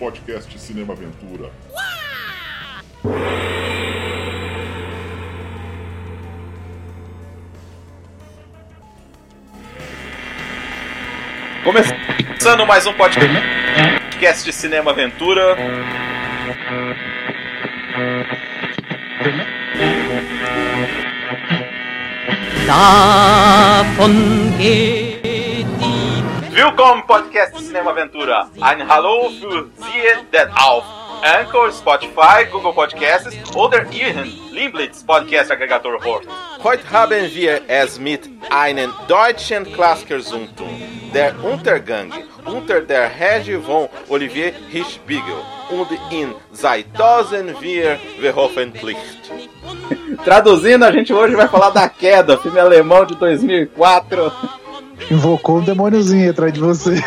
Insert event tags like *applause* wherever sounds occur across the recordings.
podcast Cinema Aventura. Começando mais um podcast de Cinema Aventura. Davon geht Willkommen Podcast Cinema Aventura. Ein Hallo für Sie, der auf Anchor, Spotify, Google Podcasts oder Ihren Lieblings-Podcast-Aggregator hört. Heute haben wir es mit einem deutschen Klassiker zu tun. Der Untergang unter der Regie von Olivier Hirschbiegel und in 2004 veröffentlicht. Traduzindo, a gente hoje vai falar da Queda, filme alemão de 2004. Invocou um demôniozinho atrás de você.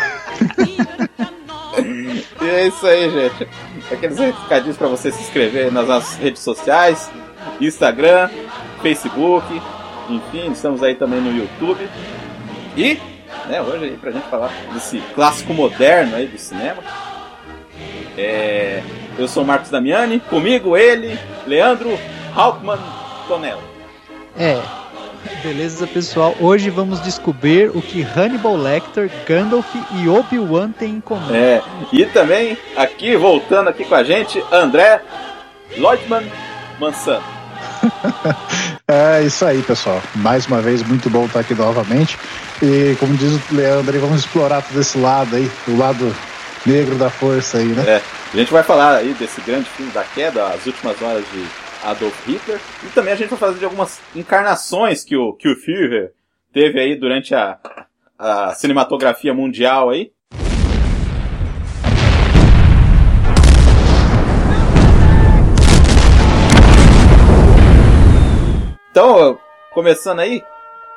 E é isso aí, gente. Aqueles recadinhos para você se inscrever nas nossas redes sociais, Instagram, Facebook, enfim, estamos aí também no YouTube. E, né, hoje aí pra gente falar desse clássico moderno aí do cinema. É, eu sou o Marcos Damiani, comigo ele, Leandro Hauptmann Tonello. É. Beleza, pessoal. Hoje vamos descobrir o que Hannibal Lecter, Gandalf e Obi-Wan têm em comum. É, e também aqui, voltando aqui com a gente, André Lloydman Mansano. *laughs* É isso aí, pessoal. Mais uma vez, muito bom estar aqui novamente. E como diz o Leandro, aí, vamos explorar todo esse lado aí, o lado negro da força aí, né? É, a gente vai falar aí desse grande filme da queda, as últimas horas de Adolf Hitler, e também a gente vai fazer de algumas encarnações que o, que o Führer teve aí durante a, a cinematografia mundial aí. Então, começando aí,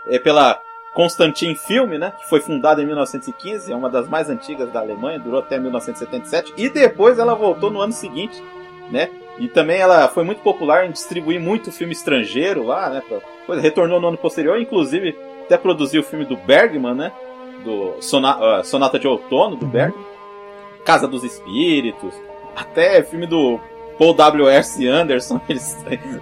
é pela Constantin Filme, né, que foi fundada em 1915, é uma das mais antigas da Alemanha, durou até 1977, e depois ela voltou no ano seguinte, né, e também ela foi muito popular em distribuir muito filme estrangeiro lá, né, pra, retornou no ano posterior, inclusive até produziu o filme do Bergman, né, do Sona, uh, Sonata de Outono, do Bergman, Casa dos Espíritos, até filme do Paul W.S. Anderson, *laughs* eles,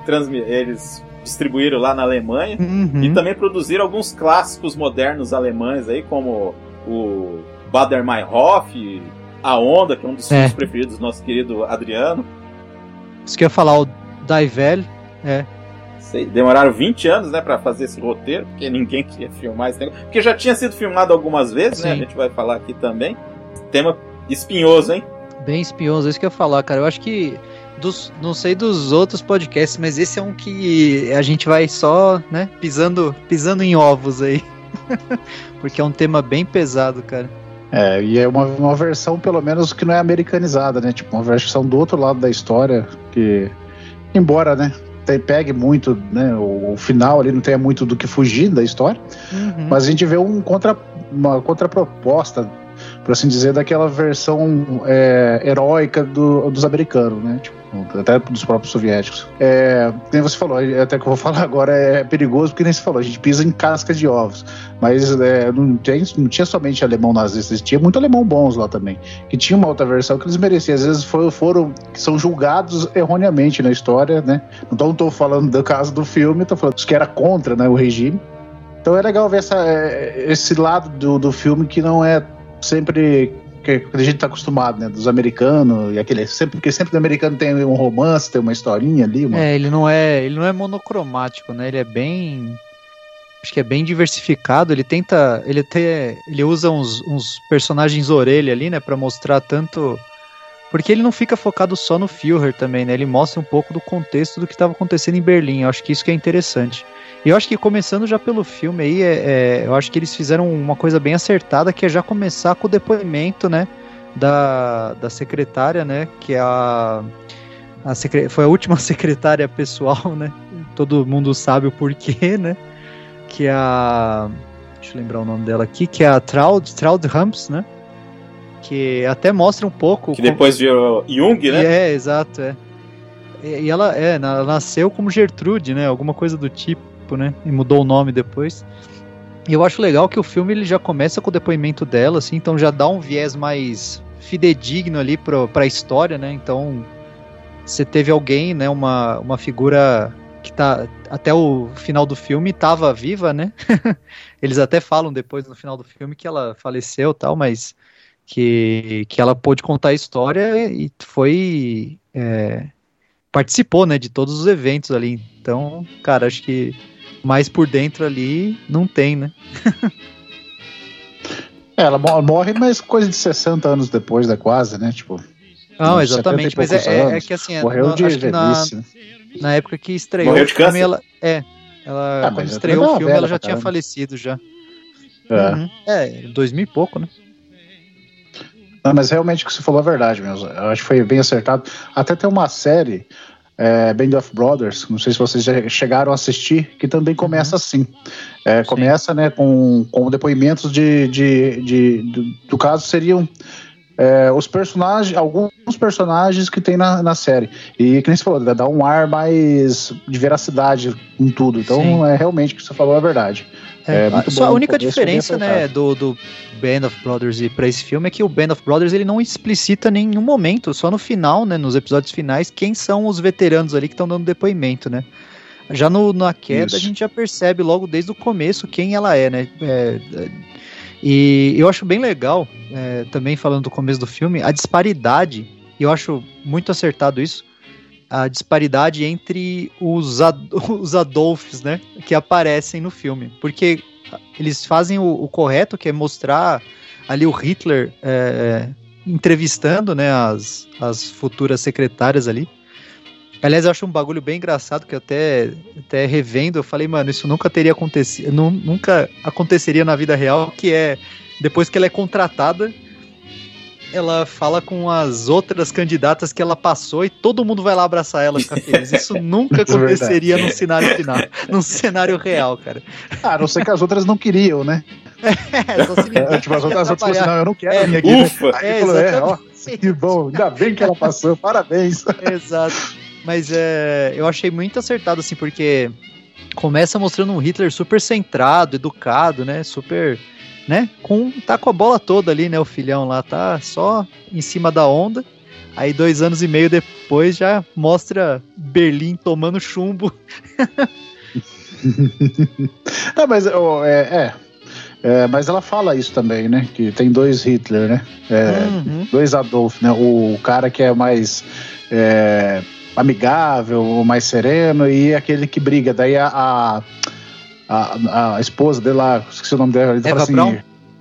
transmi- eles distribuíram lá na Alemanha. Uhum. E também produziram alguns clássicos modernos alemães aí, como o Bader Meinhof, A Onda, que é um dos É. filmes preferidos do nosso querido Adriano. Isso que eu ia falar, o Daivel. É. Sei, demoraram 20 anos, né, para fazer esse roteiro, porque ninguém *laughs* queria filmar esse negócio. Porque já tinha sido filmado algumas vezes, né? A Sim. gente vai falar aqui também. Tema espinhoso, hein? Bem espinhoso, é isso que eu ia falar, cara. Eu acho que. Dos, não sei dos outros podcasts, mas esse é um que a gente vai só, né, pisando, pisando em ovos aí. *laughs* Porque é um tema bem pesado, cara. É, e é uma, uma versão, pelo menos, que não é americanizada, né? Tipo, uma versão do outro lado da história, que, embora, né, te- pegue muito, né, o, o final ali não tenha muito do que fugir da história, Uhum. mas a gente vê um contra, uma contraproposta, por assim dizer, daquela versão é, heróica do- dos americanos, né? Tipo, até dos próprios soviéticos. É, nem você falou, até que eu vou *laughs* falar agora é perigoso, porque nem você falou, a gente pisa em casca de ovos. Mas é, não, tem, não tinha somente alemão nazista, tinha muito alemão bons lá também. Que tinha uma outra versão que eles mereciam. Às vezes foram, foram são julgados erroneamente na história, né? Não estou falando do caso do filme, estou falando dos que era contra né, o regime. Então é legal ver essa, é, esse lado do, do filme que não é sempre que a gente tá acostumado, né? Dos americanos e aquele sempre porque sempre do americano tem um romance, tem uma historinha ali, uma... É, ele não é, ele não é monocromático, né? Ele é bem acho que é bem diversificado, ele tenta, ele até ele usa uns, uns personagens orelha ali, né, Pra mostrar tanto porque ele não fica focado só no Führer também, né? Ele mostra um pouco do contexto do que estava acontecendo em Berlim. Eu acho que isso que é interessante. E eu acho que começando já pelo filme aí, é, é, eu acho que eles fizeram uma coisa bem acertada, que é já começar com o depoimento, né, da, da secretária, né, que é a, a secre- foi a última *laughs* secretária pessoal, né, todo mundo sabe o porquê, né, que é a, deixa eu lembrar o nome dela aqui, que é a Traud, Traud Ramps, né, que até mostra um pouco... Que depois virou Jung, né? É, exato, é. E, ela, é, ela nasceu como Gertrude, né? Alguma coisa do tipo, né? E mudou o nome depois. E eu acho legal que o filme ele já começa com o depoimento dela, assim, então já dá um viés mais fidedigno ali pro, pra história, né? Então, você teve alguém, né? Uma, uma figura que tá até o final do filme tava viva, né? *laughs* Eles até falam depois no final do filme que ela faleceu tal, mas que, que ela pôde contar a história e foi é, participou, né, de todos os eventos ali. Então, cara, acho que mais por dentro ali não tem, né? *laughs* É, ela mo- morre, mas coisa de 60 anos depois, né? Quase, né? Tipo, Não, exatamente, 70 mas é, é- é que assim, é, morreu no- de acho que na, velhice, né? na época que estreou Morreu o de filme, câncer? ela é, ela Ah, quando mas estreou o filme, ela já tinha falecido já. É. Uhum. É, 2000 e pouco, né? Não, mas realmente o que você falou é verdade mesmo. Eu acho que foi bem acertado. Até tem uma série, é, Band of Brothers, não sei se vocês já chegaram a assistir, que também começa assim. É, começa né, com, com depoimentos de, de, de- do, do caso seriam é, os personagens, alguns personagens que tem na, na série. E que nem você falou, dá um ar mais de veracidade em tudo. Então, Sim. é realmente o que você falou é verdade. É, muito Só bom a única diferença, né, do, do Band of Brothers e pra esse filme é que o Band of Brothers ele não explicita em nenhum momento, só no final, né, nos episódios finais, quem são os veteranos ali que estão dando depoimento, né? Já no, na queda Isso. a gente já percebe logo desde o começo quem ela é, né? É, é, e eu acho bem legal, é, também falando do começo do filme, a disparidade, e eu acho muito acertado isso, a disparidade entre os, ad *laughs* os Adolfs, né, que aparecem no filme. Porque eles fazem o, o correto, que é mostrar ali o Hitler é, entrevistando, né, as, as futuras secretárias ali. Aliás, eu acho um bagulho bem engraçado que eu até, até revendo, eu falei, mano, isso nunca teria acontecido, nu- nunca aconteceria na vida real, que é depois que ela é contratada, ela fala com as outras candidatas que ela passou e todo mundo vai lá abraçar ela e ficar feliz. Isso *laughs* nunca é aconteceria num cenário final, num cenário real, cara. Ah, a não ser que as outras não queriam, né? *laughs* É, só se ninguém É, tipo, as outras, as outras assim, não, eu não quero É, vir aqui. Ufa! Aí É, falou, é, ó, que bom, ainda bem que ela passou, parabéns. Exato. Mas é, eu achei muito acertado, assim, porque começa mostrando um Hitler super centrado, educado, né? Super. Né? Com, tá com a bola toda ali, né? O filhão lá tá só em cima da onda. Aí, dois anos e meio depois, já mostra Berlim tomando chumbo. Não, *laughs* mas ó, é, é, é, mas ela fala isso também, né? Que tem dois Hitler, né? É, Uhum. Dois Adolf, né? O cara que é mais é, amigável, mais sereno, e aquele que briga. Daí a, a, a, a esposa dele lá, esqueci o nome dela, ele Eva fala assim. Braun?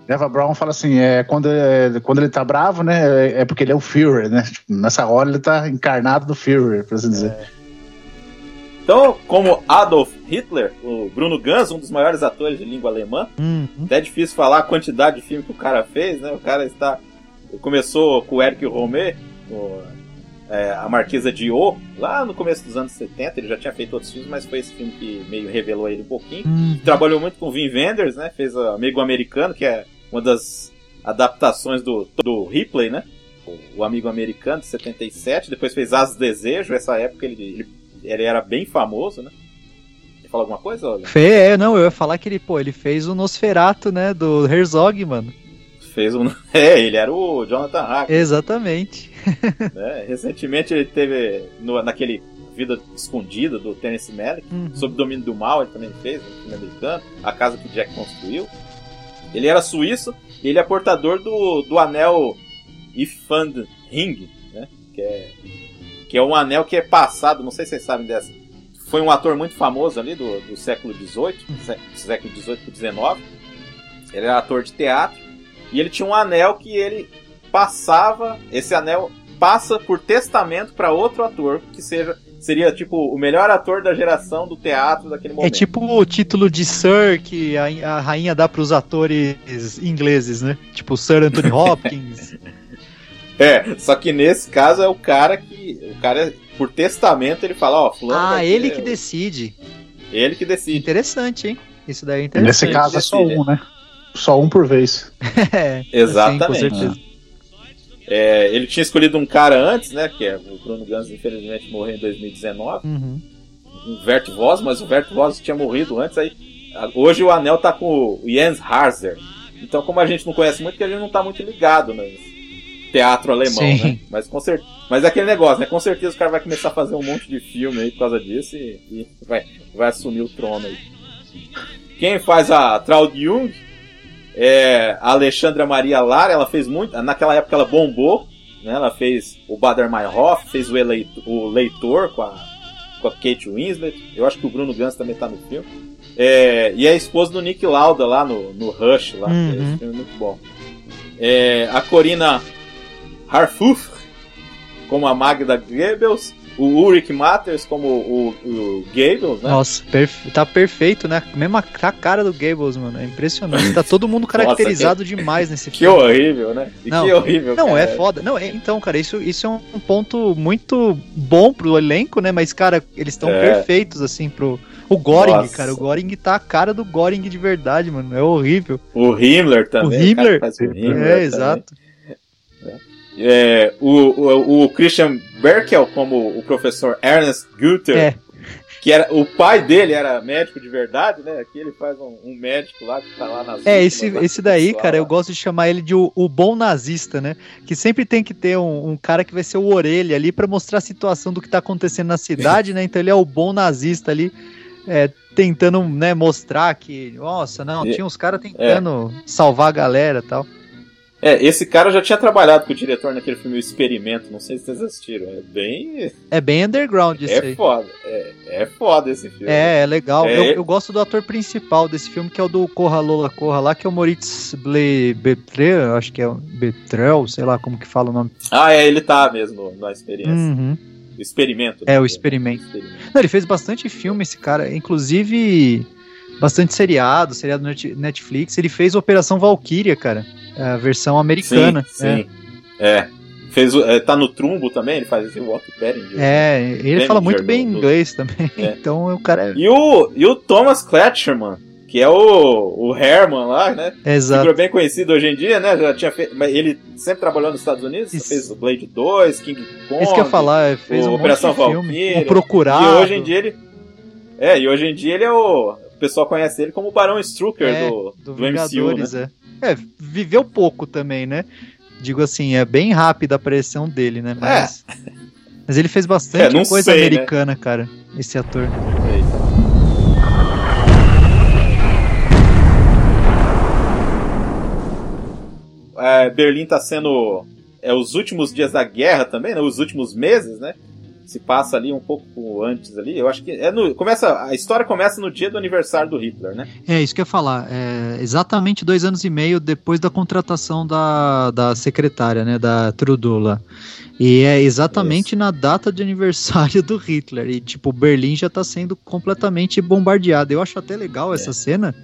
Eva Brown fala assim, é, quando, é, quando ele tá bravo, né, é porque ele é o Führer, né? Tipo, nessa hora ele tá encarnado do Führer, por assim dizer. Então, como Adolf Hitler, o Bruno Ganz, um dos maiores atores de língua alemã, Uhum. até é difícil falar a quantidade de filme que o cara fez, né? O cara está. começou com o Eric Romer, o, é, a Marquesa de O, lá no começo dos anos 70, ele já tinha feito outros filmes, mas foi esse filme que meio revelou ele um pouquinho. Uhum. Trabalhou muito com Vin Wenders, né? Fez o Amigo Americano, que é uma das adaptações do, do Ripley, né? O, o Amigo Americano, de 77. Depois fez As Desejo, essa época ele, ele, ele era bem famoso, né? Quer falar alguma coisa, olha? Fê, é, não, eu ia falar que ele, pô, ele fez o Nosferato, né, do Herzog, mano. Fez um. *laughs* É, ele era o Jonathan Hack. Exatamente. *laughs* né? Recentemente ele teve no, naquele Vida Escondida do Terence Malick, Uhum. Sob Domínio do Mal, ele também fez, um filme americano, A Casa que Jack Construiu. Ele era suíço e ele é portador do, do anel Ifand Ring, né? Que é, que é um anel que é passado, não sei se vocês sabem dessa. Foi um ator muito famoso ali do, do século XVIII, sé- século XVIII para XIX. Ele era ator de teatro e ele tinha um anel que ele passava, esse anel passa por testamento para outro ator que seja seria tipo o melhor ator da geração do teatro daquele É momento. tipo o título de Sir que a, a rainha dá pros atores ingleses, né? Tipo Sir Anthony *laughs* Hopkins. É, só que nesse caso é o cara que o cara por testamento ele fala, ó, fulano ah, ele ter- que decide. ele que decide. Interessante, hein? Isso daí é Nesse interessante. caso é só um, né? Só um por vez. *laughs* É, Exatamente. sim, com certeza. É, ele tinha escolhido um cara antes, né, que é o Bruno Gans infelizmente morreu em 2019, Uhum. um Vert Voss, mas o Vert Voss tinha morrido antes aí. Hoje o anel tá com o Jens Harzer. Então como a gente não conhece muito, que a gente não tá muito ligado, né? teatro alemão, Sim. né? Mas com cer... Mas é aquele negócio, né? Com certeza o cara vai começar a fazer um monte de filme aí por causa disso e, e vai, vai assumir o trono aí. Quem faz a Traud Jung é a Alexandra Maria Lara, ela fez muito. Naquela época ela bombou, né? Ela fez o Bader Meinhof, fez o, Eleitor, o Leitor com a, com a Kate Winslet. Eu acho que o Bruno Gans também tá no filme. É, e é a esposa do Nick Lauda lá no, no Rush, lá. Uhum. Esse filme é muito bom. É, a Corina Harfuf como a Magda Goebbels. O Ulrich Matters como o, o Goebbels, né? Nossa, perfe- tá perfeito, né? Mesma ca- cara do Gables, mano. É impressionante. Tá todo mundo *laughs* caracterizado demais nesse Que filme. horrível, né? E Não, que horrível. Não, cara. é foda. Não, é- então, cara, isso, isso é um ponto muito bom pro elenco, né? Mas, cara, eles estão É. perfeitos, assim, pro. O Goring, Nossa. cara. O Goring tá a cara do Goring de verdade, mano. É horrível. O Himmler também. O Himmler. que o Himmler é, também. exato. É, o, o, o Christian Berkel como o professor Ernest Guter, É. que era o pai dele era médico de verdade, né? Aqui ele faz um, um médico lá que tá lá nas É, esse, lá, esse daí, pessoal cara, eu gosto de chamar ele de o, o bom nazista, né? Que sempre tem que ter um, um cara que vai ser o orelha ali pra mostrar a situação do que tá acontecendo na cidade, né? Então ele é o bom nazista ali, é, tentando, né, mostrar que, nossa, não, É. tinha uns caras tentando salvar a galera e tal. É, esse cara já tinha trabalhado com o diretor naquele filme O Experimento, não sei se vocês assistiram. É bem. É bem underground isso É aí. foda. É, é foda esse filme. É, é legal. É. Eu, eu gosto do ator principal desse filme, que é o do Corra Lola Corra lá, que é o Moritz Ble Betrel, acho que é o Betrel, sei lá como que fala o nome. Ah, é, ele tá mesmo na experiência. Uhum. O experimento. É, né? o experimento. Não, ele fez bastante filme, esse cara. Inclusive, bastante seriado, seriado net- Netflix. Ele fez Operação Valkyria, cara. A versão americana. Sim, sim. É. Fez, o- é, tá no Trumbo também, ele faz esse Walk Perrin. É, é, ele fala muito bem no- inglês também. É. *laughs* Então o cara é. E o, e o Thomas Kletcherman, que é o, o Herman lá, né? Exato. Figura bem conhecido hoje em dia, né? Já tinha feito, ele sempre trabalhou nos Estados Unidos, Isso. fez o Blade 2, King Kong. Isso que eu ia falar, é, fez o um monte Operação filme. Valkyria, O Procurado. E hoje em dia ele. É, e hoje em dia ele é o. O pessoal conhece ele como o Barão Strucker É, do, do do, MCU, né? Vingadores, é. É, viveu pouco também, né? Digo assim, é bem rápida a aparição dele, né? Mas, mas ele fez bastante É, coisa sei, né? americana, cara, esse ator. É, Berlim tá sendo é os últimos dias da guerra também, né? Os últimos meses, né? Se passa ali um pouco antes ali. Eu acho que é no, começa a história começa no dia do aniversário do Hitler, né? É, isso que eu ia falar. É, exatamente dois anos e meio depois da contratação da, da secretária, né, da Trudeau lá. E é exatamente na data de aniversário do Hitler. E, tipo, Berlim já tá sendo completamente bombardeado. Eu acho até legal essa cena,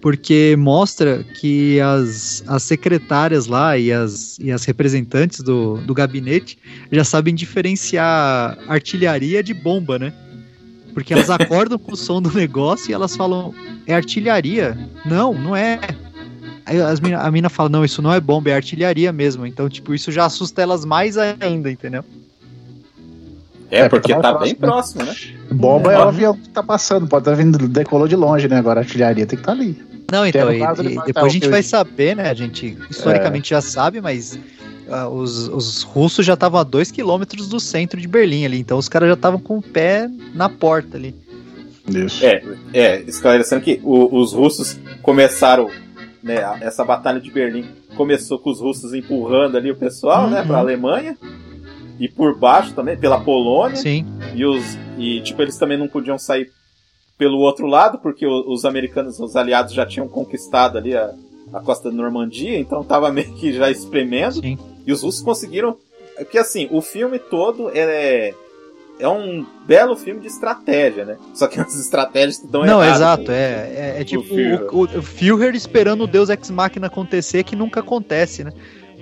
porque mostra que as, as secretárias lá e as, e as representantes do, do gabinete já sabem diferenciar artilharia de bomba, né? Porque elas *laughs* acordam com o som do negócio e elas falam, é artilharia? Não, não é. Aí as mina- a mina fala, não, isso não é bomba, é artilharia mesmo. Então, tipo, isso já assusta elas mais ainda, entendeu? É, É, porque tá tá mais bem próximo, né? Bomba é, É. o avião que tá passando, pode estar vindo, decolou de longe, né? Agora a artilharia tem que estar ali. Não, então, e- e depois tá, a gente vai saber, né? A gente historicamente já sabe, mas ah, os, os russos já estavam a 2 quilômetros do centro de Berlim ali, então os caras já estavam com o pé na porta ali. Isso. É, é, esclarecendo que o- os russos começaram, né, a- essa batalha de Berlim começou com os russos empurrando ali o pessoal, né, Uhum. pra Alemanha. E por baixo também, pela Polônia. Sim, E, os, e, tipo, eles também não podiam sair pelo outro lado, porque o- os americanos, os aliados já tinham conquistado ali a, a costa da Normandia, então tava *laughs* meio que já espremendo. sim. E os russos conseguiram. é Que assim, o filme todo é. É um belo filme de estratégia, né? Só que *laughs* as estratégias que dão Não, errado. exato, é, é, é tipo Führer. o, o, o Führer esperando o Deus Ex Machina acontecer, que nunca acontece, né?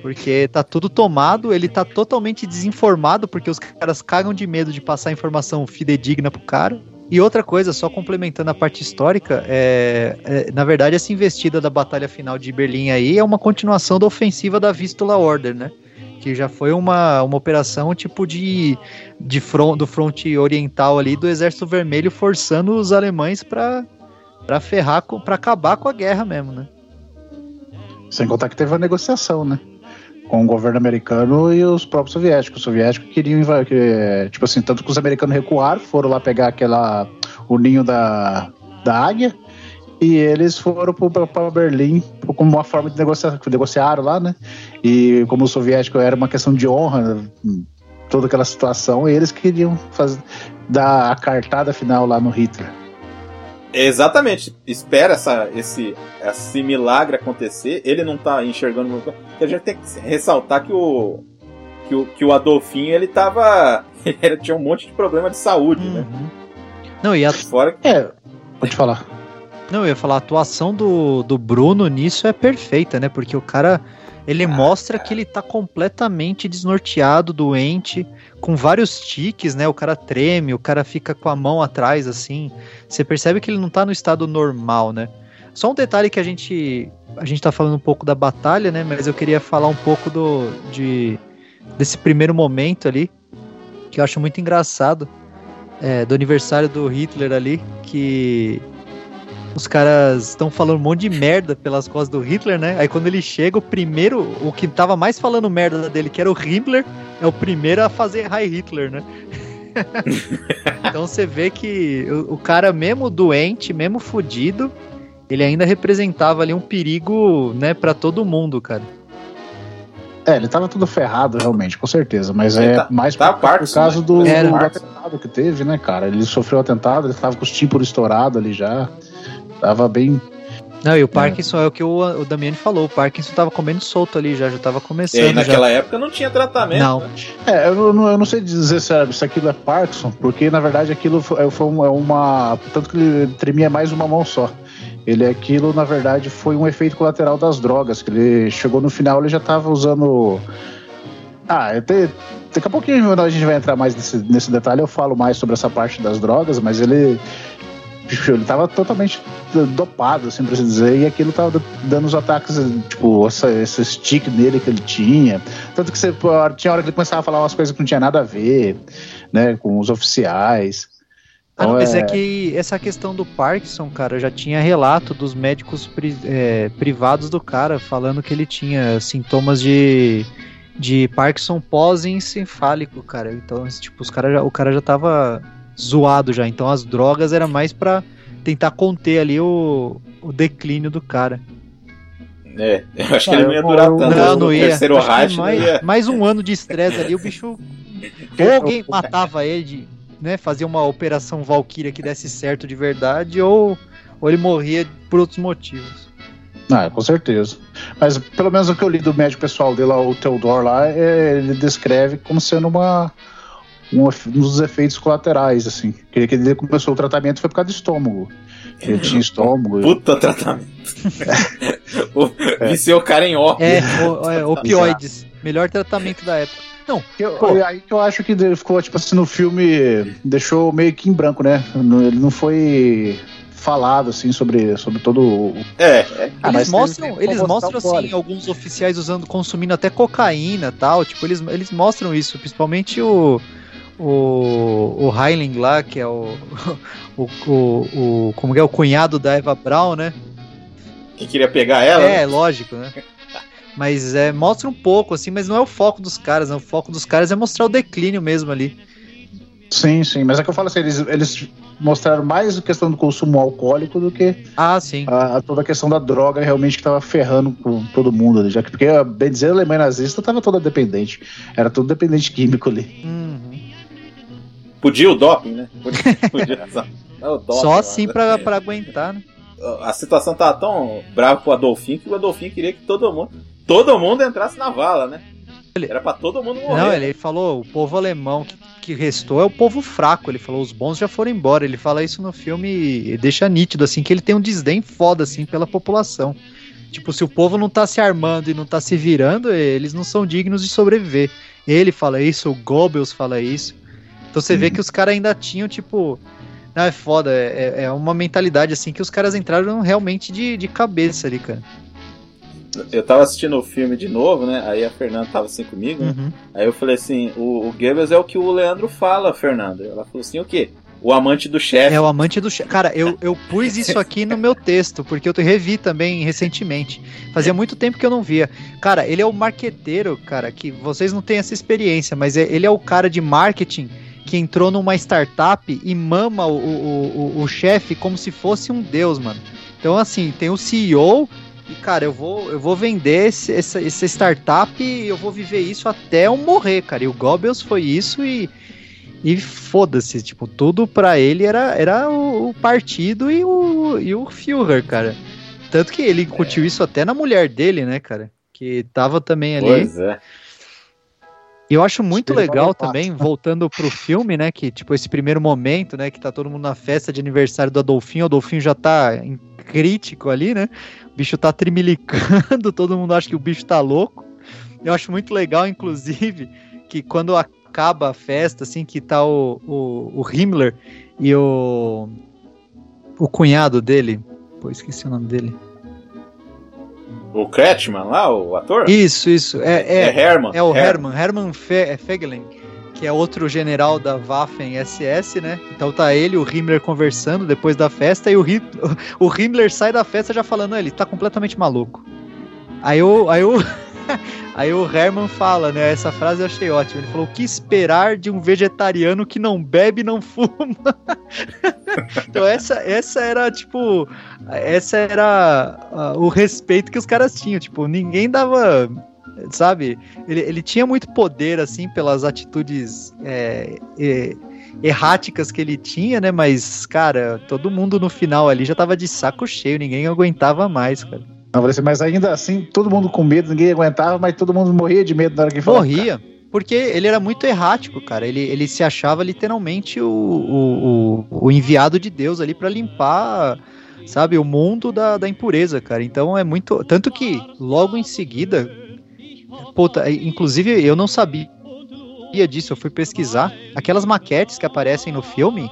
Porque tá tudo tomado, ele tá totalmente desinformado, porque os caras cagam de medo de passar informação fidedigna pro cara. E outra coisa, só complementando a parte histórica, é, é, na verdade essa investida da batalha final de Berlim aí é uma continuação da ofensiva da Vistula Order, né? Que já foi uma, uma operação tipo de, de front, do fronte oriental ali do Exército Vermelho forçando os alemães pra, pra ferrar, pra acabar com a guerra mesmo, né? Sem contar que teve uma negociação, né? Com o governo americano e os próprios soviéticos. Os soviéticos queriam invadir, tipo assim, tanto que os americanos recuaram, foram lá pegar aquela o ninho da, da águia e eles foram para Berlim como uma forma de negociar, negociaram lá, né? E como o soviético era uma questão de honra, toda aquela situação, eles queriam fazer, dar a cartada final lá no Hitler. Exatamente. Espera essa, esse, esse milagre acontecer. Ele não tá enxergando muito. A gente tem que ressaltar que o, que o, que o Adolfinho ele tava. *laughs* Ele tinha um monte de problema de saúde, né? Uhum. Não, e a, Fora que É, pode falar. não, eu ia falar, a atuação do, do Bruno nisso é perfeita, né? Porque o cara, ele mostra que ele tá completamente desnorteado, doente, com vários tiques, né? O cara treme, o cara fica com a mão atrás, assim. Você percebe que ele não tá no estado normal, né? Só um detalhe que a gente. A gente tá falando um pouco da batalha, né? Mas eu queria falar um pouco do. De, desse primeiro momento ali. Que eu acho muito engraçado. é, do aniversário do Hitler ali. Que os caras estão falando um monte de merda pelas costas do Hitler, né? Aí quando ele chega, o primeiro, o que tava mais falando merda dele, que era o Himmler, é o primeiro a fazer High Hitler, né? *laughs* então você vê que o, o cara, mesmo doente, mesmo fudido, ele ainda representava ali um perigo, né, para todo mundo, cara. É, ele tava tudo ferrado, realmente, com certeza. Mas Ele é tá- mais tá por, por Parkinson, causa né? do, do atentado que teve, né, cara? Ele sofreu atentado, ele tava com os tímpanos estourados ali já. Tava bem. Não, e o Parkinson é, o que o, o Damiani falou, o Parkinson tava comendo solto ali já, já tava e começando aí, já. naquela época não tinha tratamento. Não. né? É, eu não, eu não sei dizer se, é- se aquilo é Parkinson, porque na verdade aquilo foi, foi um- é uma. Tanto que ele tremia mais uma mão só. Ele aquilo, na verdade, foi um efeito colateral das drogas. Que ele chegou no final, ele já tava usando. Ah, até, daqui a pouquinho a gente vai entrar mais nesse, nesse detalhe, eu falo mais sobre essa parte das drogas, mas ele. Bicho, Ele tava totalmente dopado, assim, por assim dizer, e aquilo tava dando os ataques, tipo, essa, esse stick nele que ele tinha. Tanto que você, tinha hora que ele começava a falar umas coisas que não tinha nada a ver, né, com os oficiais. Ah, não, Então, mas é é- que essa questão do Parkinson, cara, já tinha relato dos médicos pri- é, privados do cara falando que ele tinha sintomas de, de Parkinson pós-encefálico, cara. Então, tipo, os cara já, o cara já tava zoado já. Então as drogas era mais pra tentar conter ali o, o declínio do cara. É, eu acho que Ah, ele não ia durar tanto. não, O não ia. terceiro que mais, ia. mais um ano de estresse ali, o bicho. *laughs* Ou alguém matava ele, de, né? Fazia uma operação Valkyria que desse certo de verdade, ou, ou ele morria por outros motivos. Ah, com certeza. Mas pelo menos o que eu li do médico pessoal dele, lá, o Theodore lá, é, ele descreve como sendo uma um, um dos efeitos colaterais, assim. Que, que ele começou o tratamento foi por causa do estômago. Ele tinha estômago. Puta tratamento. *laughs* O- Viciou o cara em ópio. É, o- é, *laughs* opioides. Melhor tratamento da época. Não, eu- aí que eu acho que ele ficou, tipo assim, no filme deixou meio que em branco, né? Ele não foi falado, assim, sobre, sobre todo o... É, é. Ah, eles mas mostram, tem- eles mostram assim, fora. alguns oficiais usando, consumindo até cocaína tal. Tipo, eles, eles mostram isso, principalmente o. O, o Heiling lá, que é o, *laughs* o, o, o. Como que é? O cunhado da Eva Brown, né? Quem queria pegar ela? É, lógico, né? Mas é, mostra um pouco, assim, mas não é o foco dos caras, né? O foco dos caras é mostrar o declínio mesmo ali. Sim, sim. Mas é que eu falo assim, eles, eles mostraram mais a questão do consumo alcoólico do que Ah, sim. a, a toda a questão da droga realmente que tava ferrando com todo mundo ali. Já que, porque, bem dizer, a Alemanha nazista tava toda dependente. Era tudo dependente químico ali. Uhum. Podia o doping, né? Podia, *laughs* podia só, não, o doping, Só assim pra, pra aguentar, né? A situação tava tão brava com o Adolfinho que o Adolfinho queria que todo mundo, todo mundo entrasse na vala, né? Era pra todo mundo morrer. Não, ele falou, o povo alemão que, que restou é o povo fraco. Ele falou, os bons já foram embora. Ele fala isso no filme e deixa nítido, assim, que ele tem um desdém foda, assim, pela população. Tipo, se o povo não tá se armando e não tá se virando, eles não são dignos de sobreviver. Ele fala isso, o Goebbels fala isso. Então você vê que os caras ainda tinham, tipo. Não, é foda, é, é uma mentalidade assim que os caras entraram realmente de, de cabeça ali, cara. Eu tava assistindo o filme de novo, né? Aí a Fernanda tava assim comigo, né? Uhum. Aí eu falei assim, o, o Goebbels é o que o Leandro fala, Fernanda. Ela falou assim, o quê? o amante do chefe. É o amante do chefe. Cara, eu, eu pus isso aqui no meu texto, porque eu revi também recentemente. Fazia muito tempo que eu não via. Cara, ele é o marqueteiro, cara, que vocês não têm essa experiência, mas é- ele é o cara de marketing que entrou numa startup e mama o, o, o, o chefe como se fosse um deus, mano. Então, assim, tem o CEO e, cara, eu vou, eu vou vender esse, essa, essa startup e eu vou viver isso até eu morrer, cara. E o Goebbels foi isso e, e foda-se, tipo, tudo pra ele era, era o, o partido e o, e o Führer, cara. Tanto que ele incutiu isso até na mulher dele, né, cara? Que tava também ali. Pois é. E eu acho muito Espelho legal também, voltando pro filme, né? Que, tipo, esse primeiro momento, né? Que tá todo mundo na festa de aniversário do Adolfinho, o Adolfinho já tá em crítico ali, né? O bicho tá trimilicando, *laughs* todo mundo acha que o bicho tá louco. Eu acho muito legal, inclusive, que quando acaba a festa, assim, que tá o, o, o Himmler e o. O cunhado dele. Pô, esqueci o nome dele. O Kretschmann lá, o ator? Isso, isso. É, é, é Herman. É o Hermann, Hermann Fe Fegelen, que é outro general da Waffen SS, né? Então tá ele e o Himmler conversando depois da festa, e o, Hi- *laughs* o Himmler sai da festa já falando, "Ah, ele tá completamente maluco. Aí o, aí o, *laughs* *laughs* aí o Hermann fala, né? Essa frase eu achei ótima. Ele falou: o que esperar de um vegetariano que não bebe e não fuma? *laughs* então essa, essa era, tipo, essa era ah, o respeito que os caras tinham. Tipo, ninguém dava sabe? Ele, ele tinha muito poder, assim, pelas atitudes é, é, erráticas que ele tinha, né? Mas, cara, todo mundo no final ali já tava de saco cheio, ninguém aguentava mais, cara. Não, assim, mas ainda assim, todo mundo com medo, ninguém aguentava, mas todo mundo morria de medo na hora que falava. Morria. Porque ele era muito errático, cara. Ele, ele se achava literalmente o, o, o, o enviado de Deus ali pra limpar, sabe, o mundo da, da impureza, cara. Então é muito. Tanto que logo em seguida. Puta, inclusive eu não sabia disso, eu fui pesquisar. Aquelas maquetes que aparecem no filme,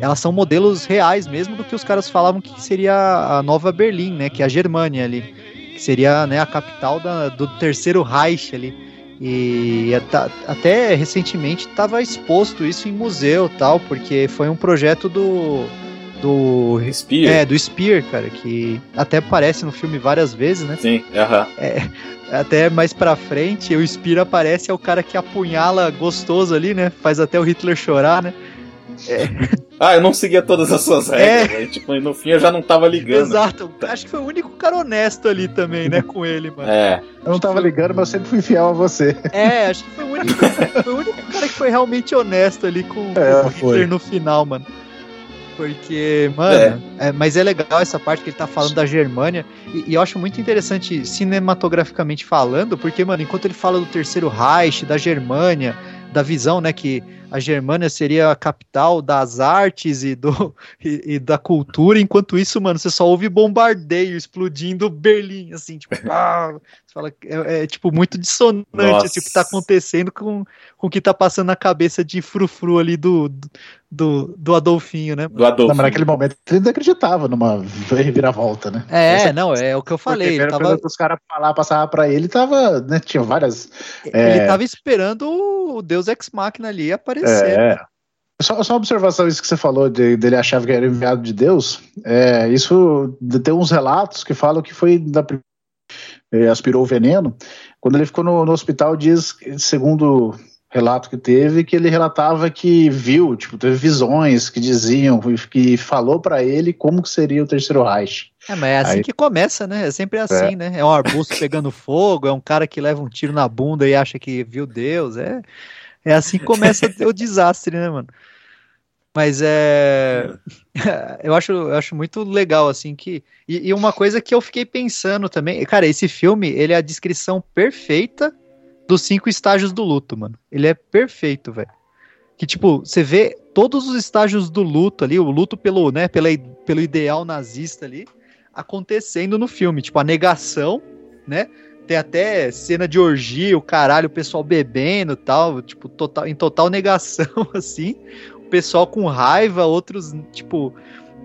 elas são modelos reais mesmo do que os caras falavam que seria a nova Berlim, né? Que é a Germânia ali. Que seria né, a capital da, do terceiro Reich ali. E at- até recentemente estava exposto isso em museu tal, porque foi um projeto do. Do. Spear. É, do Spear, cara, que até aparece no filme várias vezes, né? Sim, aham. Até mais pra frente, o Spear aparece, é o cara que apunhala gostoso ali, né? Faz até o Hitler chorar, né? *laughs* Ah, eu não seguia todas as suas regras. né? Tipo, no fim eu já não tava ligando. Exato. Acho que foi o único cara honesto ali também, né? Com ele, mano. É. Eu não tava ligando, mas eu sempre fui fiel a você. É, acho que foi o único, foi o único cara que foi realmente honesto ali com, É, com o foi. Hitler no final, mano. Porque, mano, é, mas é legal essa parte que ele tá falando da Germânia. E, e eu acho muito interessante cinematograficamente falando, porque, mano, enquanto ele fala do terceiro Reich, da Germânia, da visão, né, que a Germânia seria a capital das artes e, do, *laughs* e, e da cultura, enquanto isso, mano, você só ouve bombardeio explodindo Berlim, assim, tipo, pá, *laughs* você fala, é, é, tipo muito dissonante Nossa. assim, o que tá acontecendo com, com o que tá passando na cabeça de frufru ali do, do, do Adolfinho, né? Do Adolfo. Não, mas naquele momento ele ainda acreditava numa reviravolta, né? É, Essa- não, é o que eu falei. Porque Ele a tava, que os caras falavam, passavam pra ele, tava, né, tinha várias... ele é. tava esperando o Deus Ex Machina ali aparecer. É. Só, só uma observação, isso que você falou de, dele achava que era enviado de Deus. É, isso tem uns relatos que falam que foi da aspirou o veneno. Quando ele ficou no, no hospital, diz, segundo relato que teve, que ele relatava que viu, tipo, teve visões que diziam, que falou pra ele como que seria o terceiro Reich. É, mas é assim Aí- que começa, né? É sempre assim, né? É um arbusto pegando fogo, é um cara que leva um tiro na bunda e acha que viu Deus. É, é assim que começa o desastre, né, mano? Mas é. *laughs* Eu acho, eu acho muito legal, assim, que. E, e uma coisa que eu fiquei pensando também. Cara, esse filme, ele é a descrição perfeita dos cinco estágios do luto, mano. Ele é perfeito, velho. Que, tipo, você vê todos os estágios do luto ali, o luto pelo, né, pela, pelo ideal nazista ali, acontecendo no filme. Tipo, a negação, né? Tem até cena de orgia, o caralho, o pessoal bebendo tal, tipo, total, em total negação, *laughs* assim. O pessoal com raiva, outros, tipo,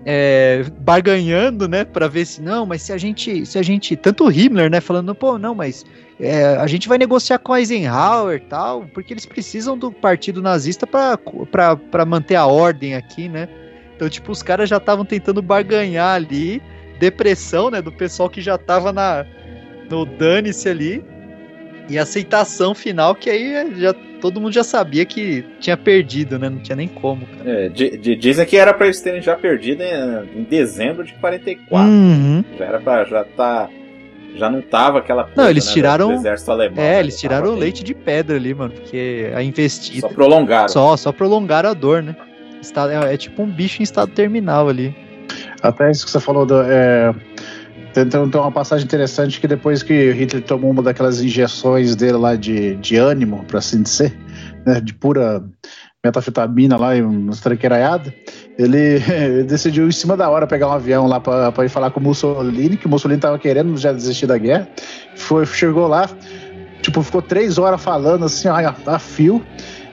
é, barganhando, né, para ver se não, mas se a gente, se a gente, tanto o Himmler, né, falando, pô, não, mas é, a gente vai negociar com Eisenhower tal, porque eles precisam do partido nazista para manter a ordem aqui, né? Então, tipo, os caras já estavam tentando barganhar ali, depressão, né, do pessoal que já tava na no dane-se ali, e aceitação final que aí já todo mundo já sabia que tinha perdido, né? Não tinha nem como. Cara. É, dizem que era para eles terem já perdido em, em dezembro de 44. Uhum. Já era para já tá já não tava aquela coisa, Não, eles né, tiraram do exército alemão. É, né, eles tiraram o leite de pedra ali, mano, porque a investida Só prolongaram. só só prolongaram a dor, né? Está- é, é tipo um bicho em estado terminal ali. Até isso que você falou, do, é, tem, tem uma passagem interessante que depois que Hitler tomou uma daquelas injeções dele lá de, de ânimo, para assim dizer, né, de pura metafetamina lá e tranqueiraiadas, ele, *laughs* ele decidiu em cima da hora pegar um avião lá para ir falar com o Mussolini, que o Mussolini tava querendo já desistir da guerra, foi, chegou lá, tipo, ficou três horas falando assim, ó, a fio,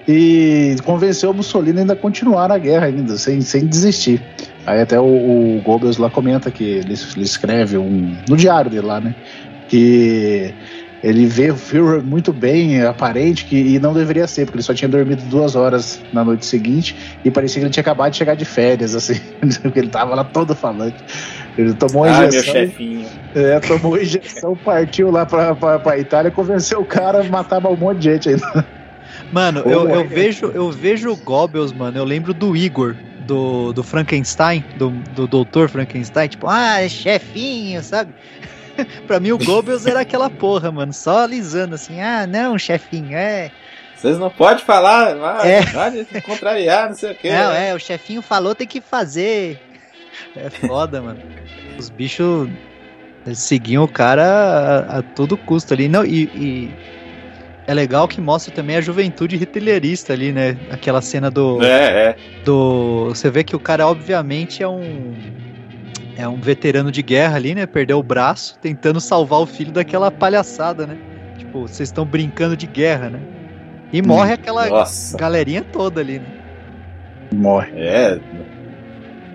e convenceu o Mussolini ainda a continuar na guerra ainda, sem, sem desistir. Aí até o, o Goebbels lá comenta que ele, ele escreve um, no diário dele lá, né? Que ele vê o Führer muito bem, aparente, que, e não deveria ser, porque ele só tinha dormido duas horas na noite seguinte e parecia que ele tinha acabado de chegar de férias, assim, *laughs* porque ele tava lá todo falante. Ele tomou uma Ah, meu injeção. chefinho. É, tomou injeção, partiu lá pra, pra, pra Itália, convenceu o cara a matar um monte de gente ainda. Mano, eu, eu vejo eu vejo o Goebbels, mano, eu lembro do Igor, do, do Frankenstein, do, do doutor Frankenstein, tipo, ah, é chefinho, sabe? *laughs* pra mim o Goebbels era aquela porra, mano, só alisando assim, ah, não, chefinho, é. Vocês não podem falar, mas É. pode contrariar, não sei o quê. Não, é, o chefinho falou, tem que fazer. É foda, mano. Os bichos seguiam o cara a, a todo custo ali. Não, e, e é legal que mostra também a juventude hitlerista ali, né? Aquela cena do. É, é. do você vê que o cara obviamente é um é um veterano de guerra ali, né? Perdeu o braço tentando salvar o filho daquela palhaçada, né? Tipo, vocês estão brincando de guerra, né? E morre aquela Nossa. galerinha toda ali, né? Morre. É.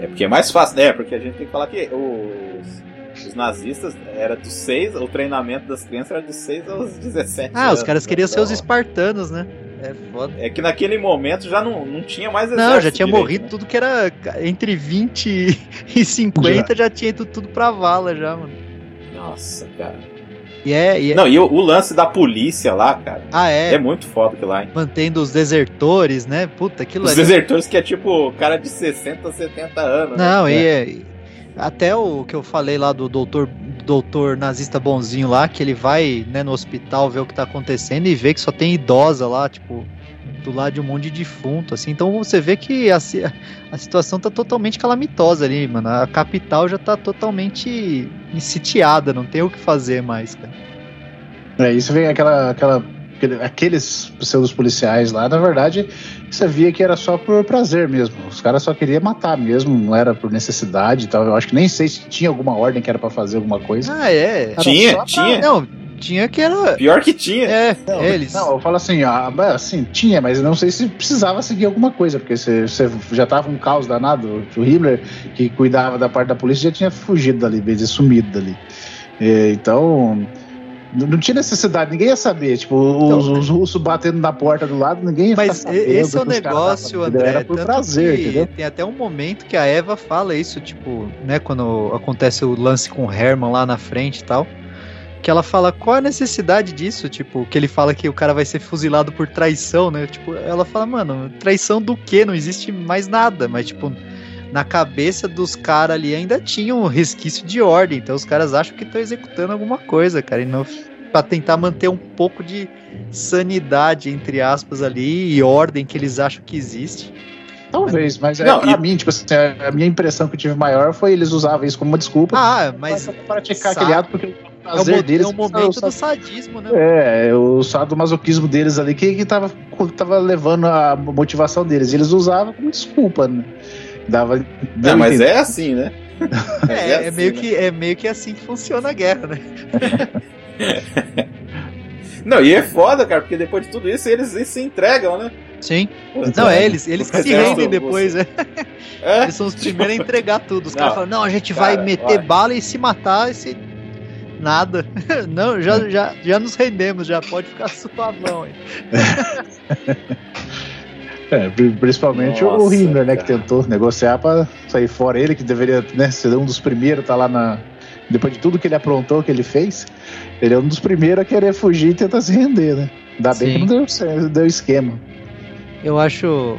É porque é mais fácil, né? Porque a gente tem que falar que os, os nazistas era dos 6, o treinamento das crianças era dos 6 aos *laughs* 17. Ah, os anos, caras né? queriam ser os Então, espartanos, né? É foda. É que naquele momento já não, não tinha mais exército. Não, já tinha direito, morrido né? tudo que era entre 20 e *laughs* 50, já, tinha ido tudo pra vala já, mano. Nossa, cara. E é. E é- Não, e o, o lance da polícia lá, cara, ah, é. é, muito foda aquilo lá, hein? Mantendo os desertores, né? Puta, aquilo Os ali. desertores que é tipo cara de 60, 70 anos. Não, né? e é. Até o que eu falei lá do doutor, doutor nazista bonzinho lá, que ele vai né, no hospital ver o que tá acontecendo e vê que só tem idosa lá, tipo, do lado de um monte de defunto, assim. Então você vê que a, a situação tá totalmente calamitosa ali, mano. A capital já tá totalmente sitiada, não tem o que fazer mais, cara. É, isso vem aquela, aquela, aqueles pseudos policiais lá, na verdade, você via que era só por prazer mesmo. Os caras só queriam matar mesmo, não era por necessidade e tal. Eu acho que nem sei se tinha alguma ordem que era pra fazer alguma coisa. Ah, é. Era Tinha, pra- tinha. Não, tinha que era. Pior que tinha. É, Não, eles. Não, eu falo assim, ah, mas, assim, tinha, mas eu não sei se precisava seguir alguma coisa, porque você, você já tava um caos danado. O Himmler, que cuidava da parte da polícia, já tinha fugido dali, sumido dali. É, então, não tinha necessidade, ninguém ia saber. Tipo, os, Então, os russos batendo na porta do lado, ninguém ia Mas esse é o negócio, fazendo. André. Era por prazer, entendeu? Tem até um momento que a Eva fala isso, tipo, né, quando acontece o lance com o Herman lá na frente e tal. Que ela fala, qual a necessidade disso? Tipo, que ele fala que o cara vai ser fuzilado por traição, né? Tipo, ela fala, mano, traição do quê? Não existe mais nada. Mas, tipo, na cabeça dos caras ali ainda tinha um resquício de ordem. Então os caras acham que estão executando alguma coisa, cara. E não para tentar manter um pouco de sanidade, entre aspas, ali, e ordem que eles acham que existe. Talvez, mas é, Não, pra e- mim, tipo assim, a a minha impressão que eu tive maior foi eles usavam isso como uma desculpa Ah, mas pra praticar sa- aquele ato, porque o é o, prazer deles é o momento do sadismo, né? É, o sadomasoquismo deles ali que, que tava, tava levando a motivação deles. Eles usavam como desculpa, né? Dava. Não, mas é assim, né? *laughs* É, é assim, meio né? que, é meio que assim que funciona a guerra, né? *laughs* Não, e é foda, cara, porque depois de tudo isso eles, eles se entregam, né? Sim. Então, Não, é eles, eles que se rendem depois, é. É? Eles são os primeiros a entregar tudo. Os Não, caras falam, não, a gente vai cara, meter vai. bala e se matar e se. Nada. *laughs* Não, já, já, já nos rendemos, já pode ficar suavão aí. É, pri- principalmente o Nossa, Himmler, né, que tentou negociar pra sair fora. Ele que deveria né, ser um dos primeiros, tá lá na. Depois de tudo que ele aprontou, que ele fez, ele é um dos primeiros a querer fugir e tentar se render, né? Ainda bem Sim. que não deu, deu esquema. Eu acho.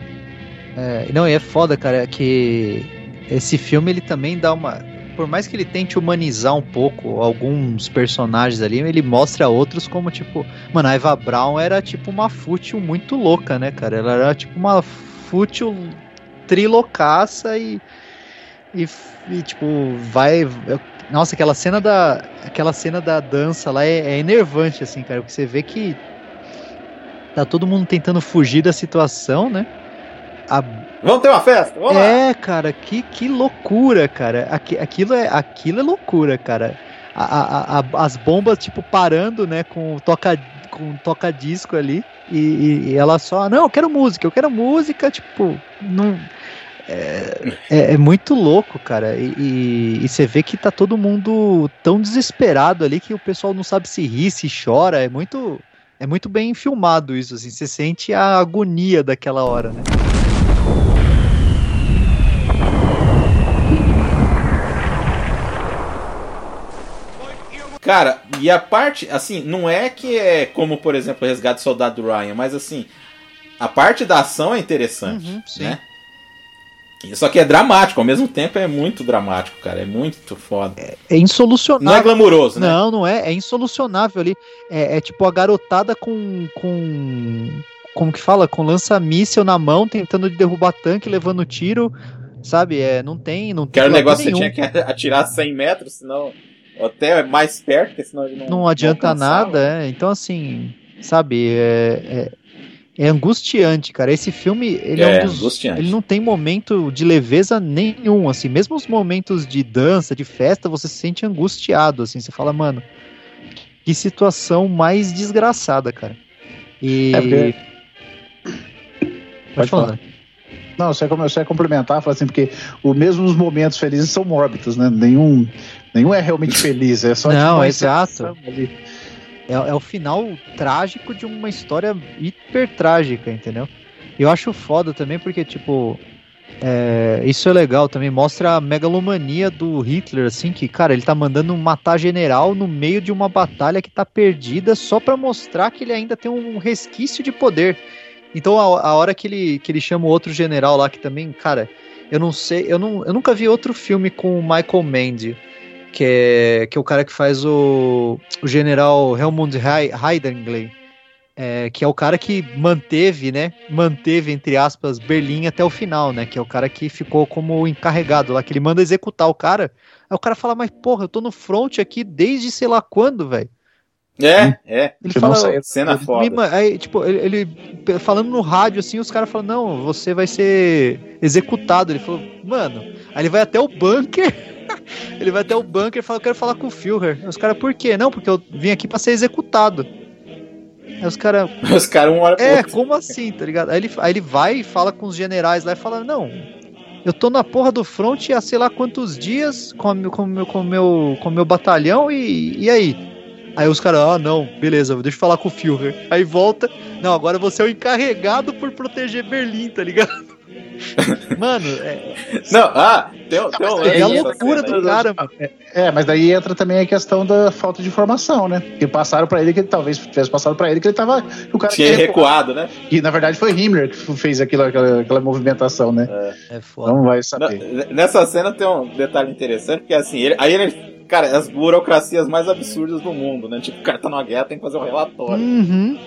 é, não, e é foda, cara, que esse filme ele também dá uma. Por mais que ele tente humanizar um pouco alguns personagens ali, ele mostra outros como, tipo. Mano, a Eva Brown era tipo uma fútil muito louca, né, cara? Ela era tipo uma fútil trilocaça e. E, e, tipo, vai. Nossa, aquela cena da. Aquela cena da dança lá é, é enervante, assim, cara. Porque você vê que tá todo mundo tentando fugir da situação, né? A- Vamos ter uma festa? Vamos lá! é, cara, que, que loucura, cara. Aqui, aquilo, é, aquilo é loucura, cara. A- a- a- as bombas, tipo, parando, né, com toca com toca-disco ali. E, e- ela só, não, eu quero música, eu quero música, tipo, não. É, é- é muito louco, cara. E você vê que tá todo mundo tão desesperado ali que o pessoal não sabe se ri, se chora. É muito, é muito bem filmado isso, assim. Você sente a agonia daquela hora, né? Cara, e a parte, assim, não é que é como, por exemplo, o Resgate do Soldado Ryan, mas assim, a parte da ação é interessante, Uhum, né? Só que é dramático, ao mesmo tempo é muito dramático, cara, é muito foda. É insolucionável. Não é glamuroso, né? Não, não é. É insolucionável ali. É, é tipo a garotada com. com como que fala? Com lança-míssel na mão, tentando derrubar tanque, levando tiro. Sabe? É, não tem. Não Que tem era glamour negócio que você nenhum. tinha que *laughs* atirar 100 metros, senão. Até mais perto, porque senão ele não. Não adianta alcançava. nada. É. Então, assim. Sabe? É, é, é angustiante, cara. Esse filme. Ele é, É, um dos. angustiante. Ele não tem momento de leveza nenhum, assim. Mesmo os momentos de dança, de festa, você se sente angustiado, assim. Você fala, mano, que situação mais desgraçada, cara. E. É, porque- Pode, Pode falar. falar. Não, você ia, você ia complementar, falar assim, porque o mesmo os momentos felizes são mórbidos, né? Nenhum, nenhum é realmente feliz, é só Não, exato. É, é o final trágico de uma história hiper trágica, entendeu? Eu acho foda também porque, tipo, é, isso é legal também, mostra a megalomania do Hitler, assim, que, cara, ele tá mandando matar general no meio de uma batalha que tá perdida só pra mostrar que ele ainda tem um resquício de poder. Então, a, a hora que ele, que ele chama o outro general lá, que também, cara, eu não sei, eu, não, eu nunca vi outro filme com o Michael Mann, que é, que é o cara que faz o, o general Helmut Hei- Heidengley, é, que é o cara que manteve, né, manteve, entre aspas, Berlim até o final, né, que é o cara que ficou como encarregado lá, que ele manda executar o cara, aí o cara fala, mas porra, eu tô no front aqui desde sei lá quando, velho. É, é. Ele fala, Cena me foda. aí, tipo, ele, ele- falando no rádio assim, os caras falam: "Não, você vai ser executado". Ele falou: "Mano". Aí ele vai até o bunker. *laughs* ele vai até o bunker e fala: "Eu quero falar com o Führer". Os caras: "Por quê?". "Não, porque eu vim aqui pra ser executado". Aí os caras: *laughs* Os caras uma hora "É, outro. como assim?", tá ligado? Aí ele, aí ele vai e fala com os generais lá e fala: "Não, eu tô na porra do front há sei lá quantos dias com o meu, com meu, com meu, com meu batalhão e, e aí?". Aí os caras, ah, não, beleza, deixa eu falar com o Führer. Aí volta, não, agora você é o encarregado por proteger Berlim, tá ligado? *laughs* Mano, é, *laughs* Não, ah, tem, tem um é a loucura do cara, mano. É, mas daí entra também a questão da falta de informação, né? Que passaram pra ele que ele talvez tivesse passado pra ele que ele tava. que o cara Tinha recuado. recuado, né? E na verdade foi Himmler que fez aquilo, aquela, aquela movimentação, né? É foda. Não vai Não, saber. Nessa cena tem um detalhe interessante, porque assim, ele, aí ele. Cara, as burocracias mais absurdas do mundo, né? Tipo, o cara tá numa guerra, tem que fazer um relatório. Uhum.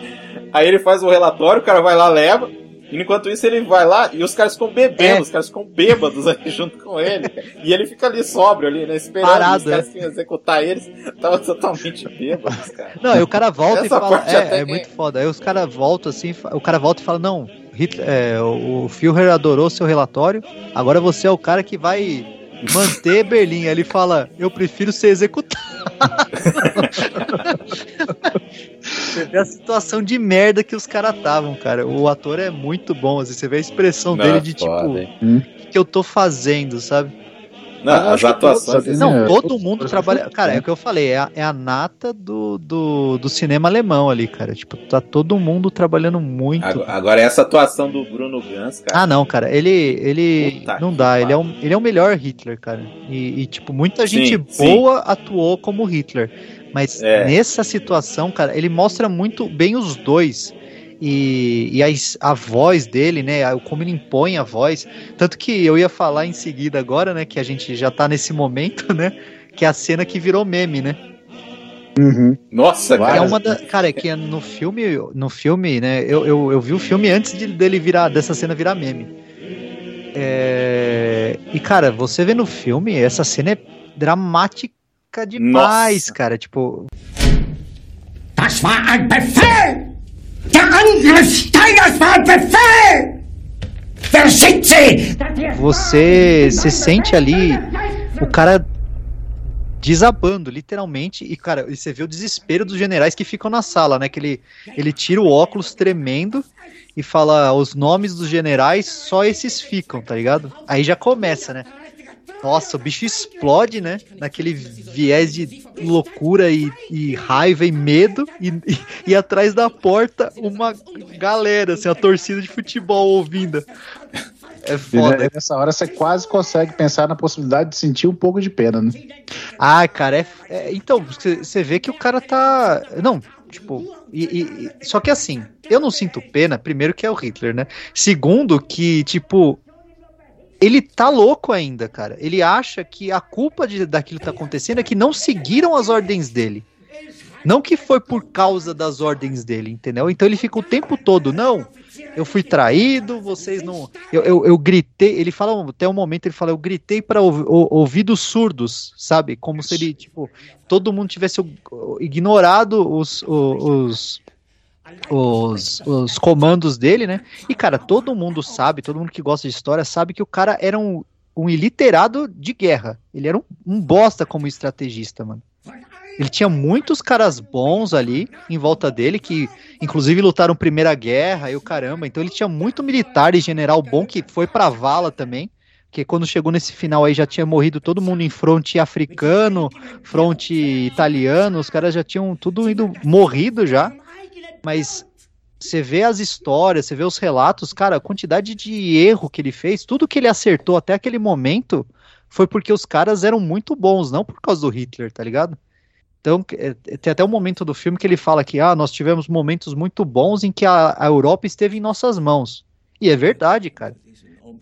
Aí ele faz o relatório, o cara vai lá, leva. E enquanto isso ele vai lá e os caras ficam bebendo, É. os caras ficam bêbados *laughs* ali junto com ele. E ele fica ali sóbrio ali, né? Esperando Parado, os caras que iam executar eles. Tava totalmente bêbados, cara. Não, aí o cara volta e Essa fala, parte até é, é muito foda. Aí os caras voltam assim, o cara volta e fala, não, Hitler, é, o o Führer adorou seu relatório, agora você é o cara que vai manter Berlim. Ele fala, eu prefiro ser executado. *laughs* É a situação de merda que os caras estavam, cara. O ator é muito bom, assim, você vê a expressão Não, dele de foda, tipo, o que eu tô fazendo, sabe? Não, as atuações. todos Não, É, todo mundo trabalha. Cara, é né? o que eu falei, é a, é a nata do, do, do cinema alemão ali, cara. Tipo, tá todo mundo trabalhando muito. Agora, agora essa atuação do Bruno Gans, cara. Ah, não, cara, ele. ele Puta não dá, ele é, um, ele é o melhor Hitler, cara. E, e, tipo, muita Sim, gente sim. boa atuou como Hitler. Mas É. nessa situação, cara, ele mostra muito bem os dois. E, e a, a voz dele, né? Como ele impõe a voz. Tanto que eu ia falar em seguida agora, né? Que a gente já tá nesse momento, né? Que é a cena que virou meme, né? Uhum. Nossa, É cara. uma da, cara, é que é no filme, no filme, né? Eu, eu, eu vi o filme antes de, dele virar dessa cena virar meme. É, e cara, você vê no filme, essa cena é dramática demais, Nossa. cara. Tipo, Das war ein Befehl! Você se sente ali o cara desabando, literalmente, e cara, você vê o desespero dos generais que ficam na sala, né? Que ele, ele tira o óculos tremendo e fala os nomes dos generais, só esses ficam, tá ligado? Aí já começa, né? Nossa, o bicho explode, né? Naquele viés de loucura e, e raiva e medo. E, e, e atrás da porta, uma galera, assim, a torcida de futebol ouvindo. É E foda. né, nessa hora você quase consegue pensar na possibilidade de sentir um pouco de pena, né? Ah, cara, é. é- então, você vê que o cara tá. Não, tipo. E, e- e- só que assim, eu não sinto pena, primeiro que é o Hitler, né? Segundo, que, tipo. Ele tá louco ainda, cara. Ele acha que a culpa de, daquilo que tá acontecendo é que não seguiram as ordens dele. Não que foi por causa das ordens dele, entendeu? Então ele fica o tempo todo, não, eu fui traído, vocês não. Eu, eu, eu gritei, ele fala, até um momento ele fala, eu gritei para ouvidos surdos, sabe? Como se ele, tipo, todo mundo tivesse ignorado os, o- os, os, os comandos dele, né? E, cara, todo mundo sabe, todo mundo que gosta de história sabe que o cara era um, um iliterado de guerra. Ele era um, um bosta como estrategista, mano. Ele tinha muitos caras bons ali em volta dele, que inclusive lutaram Primeira Guerra e o caramba. Então ele tinha muito militar e general bom que foi pra vala também. Que quando chegou nesse final aí já tinha morrido todo mundo em fronte africano, fronte italiano, os caras já tinham tudo ido morrido já. Mas você vê as histórias, você vê os relatos, cara, a quantidade de erro que ele fez, tudo que ele acertou até aquele momento foi porque os caras eram muito bons, não por causa do Hitler, tá ligado? Então, é, tem até um momento do filme que ele fala que ah, nós tivemos momentos muito bons em que a, a Europa esteve em nossas mãos. E é verdade, cara.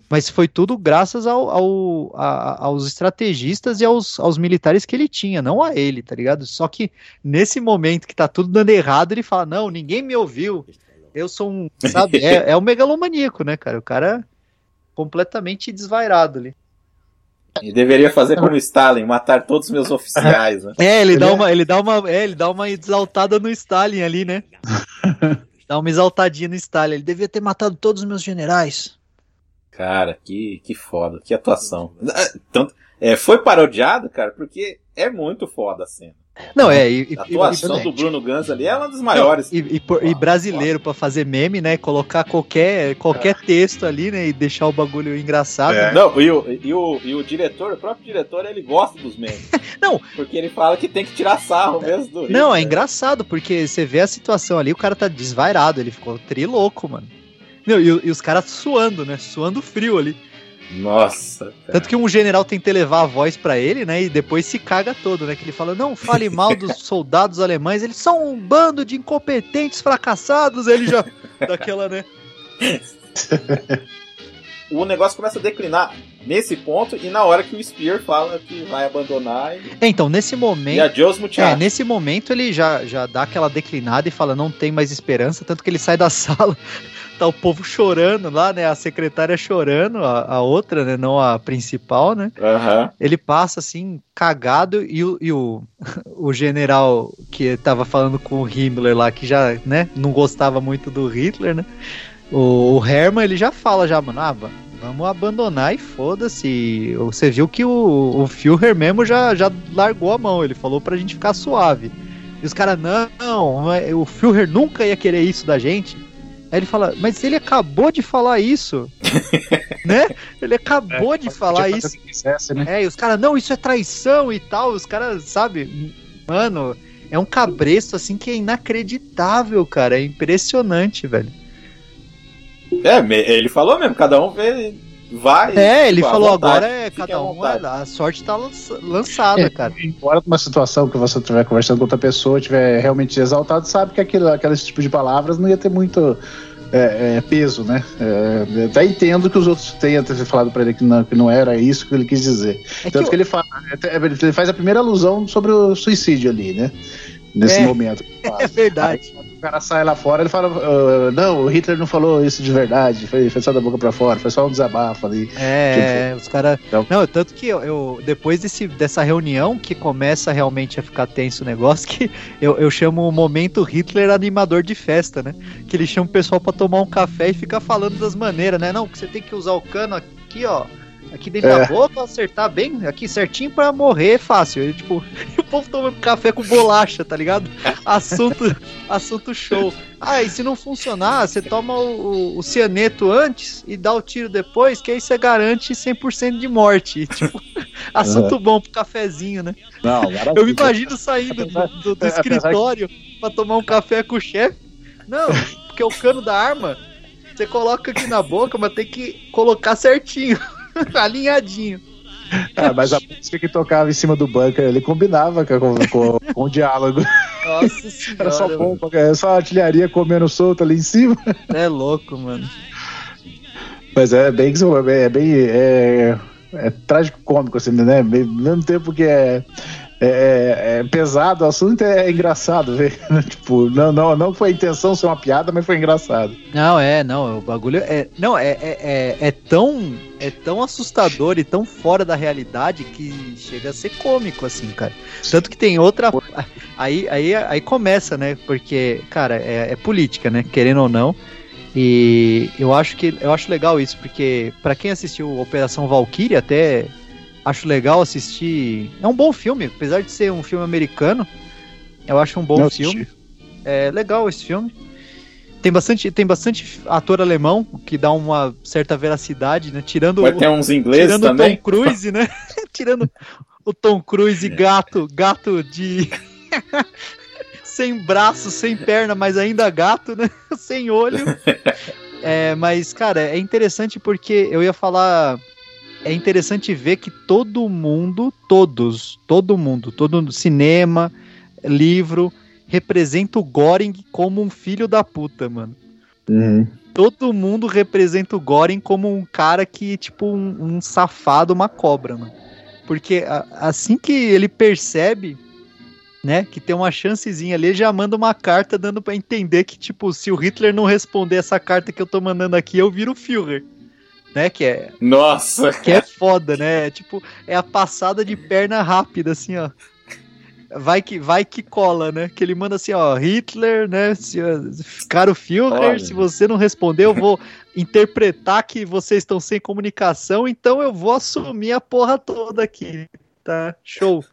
Mas foi tudo graças ao, ao- a- aos estrategistas e aos, aos militares que ele tinha, não a ele, tá ligado? Só que nesse momento que tá tudo dando errado, ele fala: Não, ninguém me ouviu. Eu sou um. Sabe? *laughs* É, é o megalomaníaco, né, cara? O cara completamente desvairado ali. E deveria fazer como Stalin, matar todos os meus oficiais, né? *laughs* É, ele, dá uma, ele dá uma, é, ele dá uma exaltada no Stalin ali, né? *laughs* dá uma exaltadinha no Stalin. Ele devia ter matado todos os meus generais. Cara, que, que foda, que atuação. Ah, Tanto, é, foi parodiado, cara, porque é muito foda a cena. Não, é, e, e- A atuação e- do Bruno Gans ali é uma das maiores. E, e por- e brasileiro pra fazer meme, né? Colocar qualquer, qualquer texto ali, né? E deixar o bagulho engraçado. É. Não, e o, e, o, e o diretor, o próprio diretor, ele gosta dos memes. *laughs* Não. Porque ele fala que tem que tirar sarro mesmo do Não, é Hitler. engraçado, porque você vê a situação ali, o cara tá desvairado, ele ficou trilouco, mano. Não, e, e os caras suando, né? Suando frio ali. Nossa. cara. Tanto que um general tenta levar a voz pra ele, né? E depois se caga todo, né? Que ele fala: não fale mal dos *laughs* soldados alemães, eles são um bando de incompetentes fracassados. Ele já. *laughs* daquela, né? *laughs* O negócio começa a declinar nesse ponto e na hora que o Spear fala que vai abandonar e, É, então, nesse e momento. adiós É, muchachos. nesse momento ele já, já dá aquela declinada e fala, não tem mais esperança, tanto que ele sai da sala, tá o povo chorando lá, né, a secretária chorando, a, a outra, né, não a principal, né, Aham. ele passa assim, cagado, e o, e o, *laughs* o general que tava falando com o Himmler lá, que já, né, não gostava muito do Hitler, né, o, o Hermann, ele já fala já, mano, ah, va- vamos abandonar e foda-se, você viu que o, o Führer mesmo já, já largou a mão, ele falou pra gente ficar suave. E os caras, não, o Führer nunca ia querer isso da gente. Aí ele fala, mas ele acabou de falar isso. *laughs* né? Ele acabou é, de falar isso. Quisesse, né? É, e os caras, não, isso é traição e tal. Os caras, sabe? Mano, é um cabresto assim que é inacreditável, cara. É impressionante, velho. É, ele falou mesmo, cada um vê vai. É, ele falou vontade, agora é cada um, a sorte tá lançada, é, cara. Embora uma situação que você estiver conversando com outra pessoa, estiver realmente exaltado, sabe que aquilo, aquele tipo de palavras não ia ter muito é, é, peso, né? É, até entendo que os outros tenham falado para ele que não, que não era isso que ele quis dizer. É Tanto que, que ele, fala, ele faz a primeira alusão sobre o suicídio ali, né? Nesse é. momento. *laughs* É verdade. Aí, o cara sai lá fora, ele fala: uh, Não, o Hitler não falou isso de verdade, foi, foi só da boca pra fora, foi só um desabafo ali. É, os caras. Então... Não, tanto que eu, eu, depois desse, dessa reunião que começa realmente a ficar tenso o negócio, *laughs* que eu, eu chamo o momento Hitler animador de festa, né? Que ele chama o pessoal pra tomar um café e fica falando das maneiras, né? Não, que você tem que usar o cano aqui, ó aqui dentro é. da boca, acertar bem, aqui certinho pra morrer fácil. E, tipo, e *laughs* o povo tomando café com bolacha, tá ligado? Assunto, *laughs* assunto show. Ah, e se não funcionar, você toma o, o, cianeto antes e dá o tiro depois, que aí você garante 100% de morte. *laughs* Tipo, assunto uhum. bom pro cafezinho, né? Não, Eu me imagino saindo do, do, do escritório pra tomar um café com o chefe. Não, porque o cano da arma você coloca aqui na boca, mas tem que colocar certinho. *laughs* Alinhadinho. Ah, mas a música que tocava em cima do bunker ele combinava com, com, com o diálogo. Nossa senhora. *laughs* Era só bomba, era só artilharia comendo solto ali em cima. *laughs* É louco, mano. Mas é bem é bem é, é trágico cômico assim, né? Ao mesmo tempo que é é, é, é, pesado o assunto, é, é engraçado ver. *laughs* tipo, não, não, não foi a intenção ser uma piada, mas foi engraçado. Não, é, não, o bagulho é. Não, é, é, é, é, tão. É tão assustador e tão fora da realidade que chega a ser cômico, assim, cara. Tanto que tem outra. Aí, aí, aí começa, né? Porque, cara, é, é política, né? Querendo ou não. E eu acho que eu acho legal isso, porque para quem assistiu Operação Valkyrie, até acho legal assistir. É um bom filme, apesar de ser um filme americano. Eu acho um bom Não filme. Assisti. É legal esse filme. Tem bastante, tem bastante ator alemão que dá uma certa veracidade, né? Tirando Vai ter uns ingleses tirando também. o Tom Cruise, né? *laughs* tirando o Tom Cruise gato, gato de *laughs* sem braço, sem perna, mas ainda gato, né? *laughs* sem olho. É, mas cara, é interessante porque eu ia falar é interessante ver que todo mundo, todos, todo mundo, todo cinema, livro, representa o Goring como um filho da puta, mano. Uhum. Todo mundo representa o Goring como um cara que, tipo, um, um safado, uma cobra, mano. Porque a, assim que ele percebe, né, que tem uma chancezinha ali, ele já manda uma carta dando para entender que, tipo, se o Hitler não responder essa carta que eu tô mandando aqui, eu viro o Führer né? Que é. Nossa! Que é foda, né? É, tipo, é a passada de perna rápida, assim, ó. Vai que, vai que cola, né? Que ele manda assim, ó, Hitler, né? Se, caro Führer, Olha. se você não responder, eu vou interpretar que vocês estão sem comunicação, então eu vou assumir a porra toda aqui, tá? Show.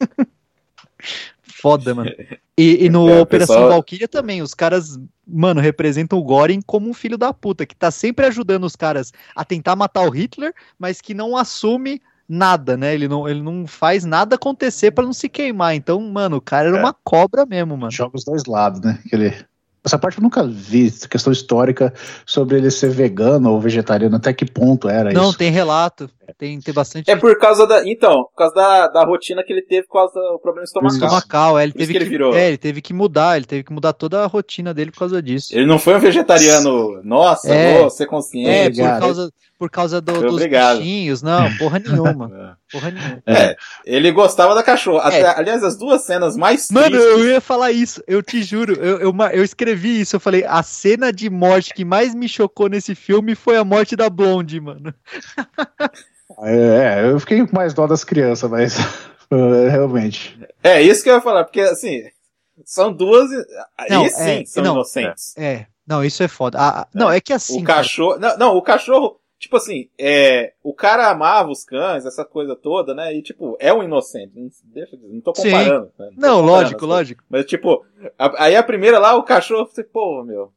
*laughs* Foda, mano. *laughs* E, e no é, Operação pessoal... Valkyria também, os caras, mano, representam o Goring como um filho da puta, que tá sempre ajudando os caras a tentar matar o Hitler, mas que não assume nada, né? Ele não, ele não faz nada acontecer para não se queimar. Então, mano, o cara era é. uma cobra mesmo, mano. Joga os dois lados, né? Aquele essa parte eu nunca vi, questão histórica sobre ele ser vegano ou vegetariano, até que ponto era Não, isso. Não, tem relato, tem, tem bastante. É por causa da. Então, por causa da, da rotina que ele teve por causa do problema estomacal. Estomacal, é, ele teve que, que, ele virou. É, ele teve que mudar, ele teve que mudar toda a rotina dele por causa disso. Ele não foi um vegetariano, nossa, é, vou ser consciente. É, por causa, por causa do, dos obrigado. bichinhos, não, porra *laughs* nenhuma. É. porra nenhuma. É, ele gostava da cachorra. É. Aliás, as duas cenas mais Mano, tristes... eu ia falar isso, eu te juro, eu, eu, eu, escrevi isso, eu falei, a cena de morte que mais me chocou nesse filme foi a morte da Blonde, mano. *laughs* É, eu fiquei com mais dó das crianças, mas *laughs* realmente. É, isso que eu ia falar, porque assim, são duas. Não, e sim, é, são não, inocentes. É, não, isso é foda. Ah, não, é que assim. O cachorro. Não, não, o cachorro tipo assim, é, o cara amava os cães, essa coisa toda, né? E tipo, é um inocente. Não, deixa, não tô Sim. comparando. né? tô Não, comparando lógico, lógico. Mas tipo, a- aí a primeira lá, o cachorro, você, pô, meu.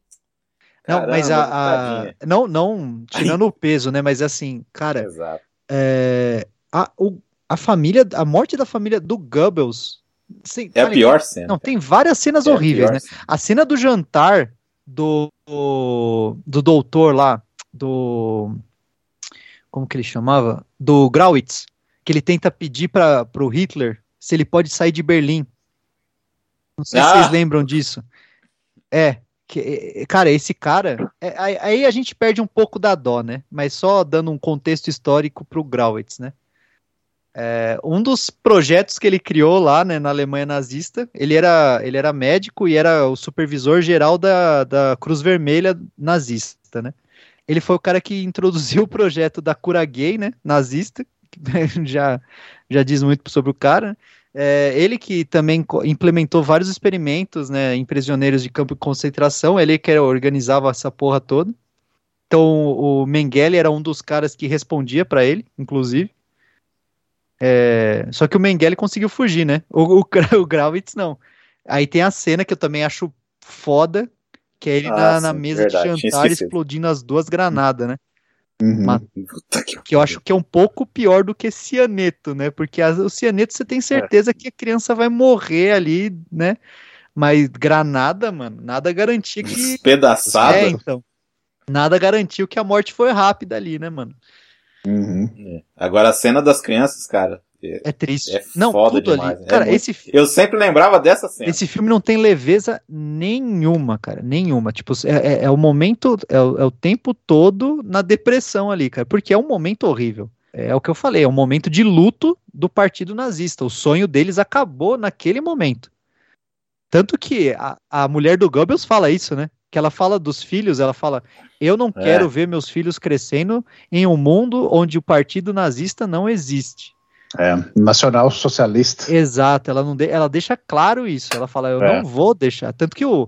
Não, mas a, a- não, não tirando o *laughs* peso, né? Mas assim, cara, Exato. É, a, o- a família, a morte da família do Goebbels, assim, É a cara, pior cena. Não, tem várias cenas É a horríveis, pior né? cena. A cena do jantar do, do, do doutor lá, do. Como que ele chamava? Do Grauwitz, que ele tenta pedir para pro Hitler se ele pode sair de Berlim. Não sei se Ah! vocês lembram disso. É. que- é, cara, esse cara. é, aí- a gente perde um pouco da dó, né? Mas só dando um contexto histórico pro Grauwitz, né? É, um dos projetos que ele criou lá né, na Alemanha nazista, ele era, ele era médico e era o supervisor geral da, da Cruz Vermelha nazista, né? Ele foi o cara que introduziu o projeto da cura gay, né, nazista, *laughs* já, já diz muito sobre o cara. né? É, ele que também implementou vários experimentos né, em prisioneiros de campo de concentração, ele que organizava essa porra toda. Então o Mengele era um dos caras que respondia para ele, inclusive. É, só que o Mengele conseguiu fugir, né? O, o, *laughs* o Gravitz não. Aí tem a cena que eu também acho foda, que é ele Ah, na, na sim, mesa verdade, de jantar explodindo as duas granadas, né? Uhum. Mas- que Que eu acho que é um pouco pior do que cianeto, né? Porque as- o cianeto você tem certeza que a criança vai morrer ali, né? Mas granada, mano, nada garantia que. Despedaçado. É, então. Nada garantiu que a morte foi rápida ali, né, mano? Uhum. Agora a cena das crianças, cara. É- É triste. É não, foda tudo demais, ali. é Cara, muito- esse, fi- Eu sempre lembrava dessa cena. esse filme não tem leveza nenhuma, cara. Nenhuma. Tipo, é, é- é o momento, é o, é o tempo todo na depressão ali, cara. Porque é um momento horrível. É o que eu falei, é um momento de luto do partido nazista. O sonho deles acabou naquele momento. Tanto que a, a mulher do Goebbels fala isso, né? Que ela fala dos filhos, ela fala: Eu não É. quero ver meus filhos crescendo em um mundo onde o partido nazista não existe. É, nacional socialista. Exato, ela não de- ela deixa claro isso. Ela fala, eu É. não vou deixar. Tanto que o,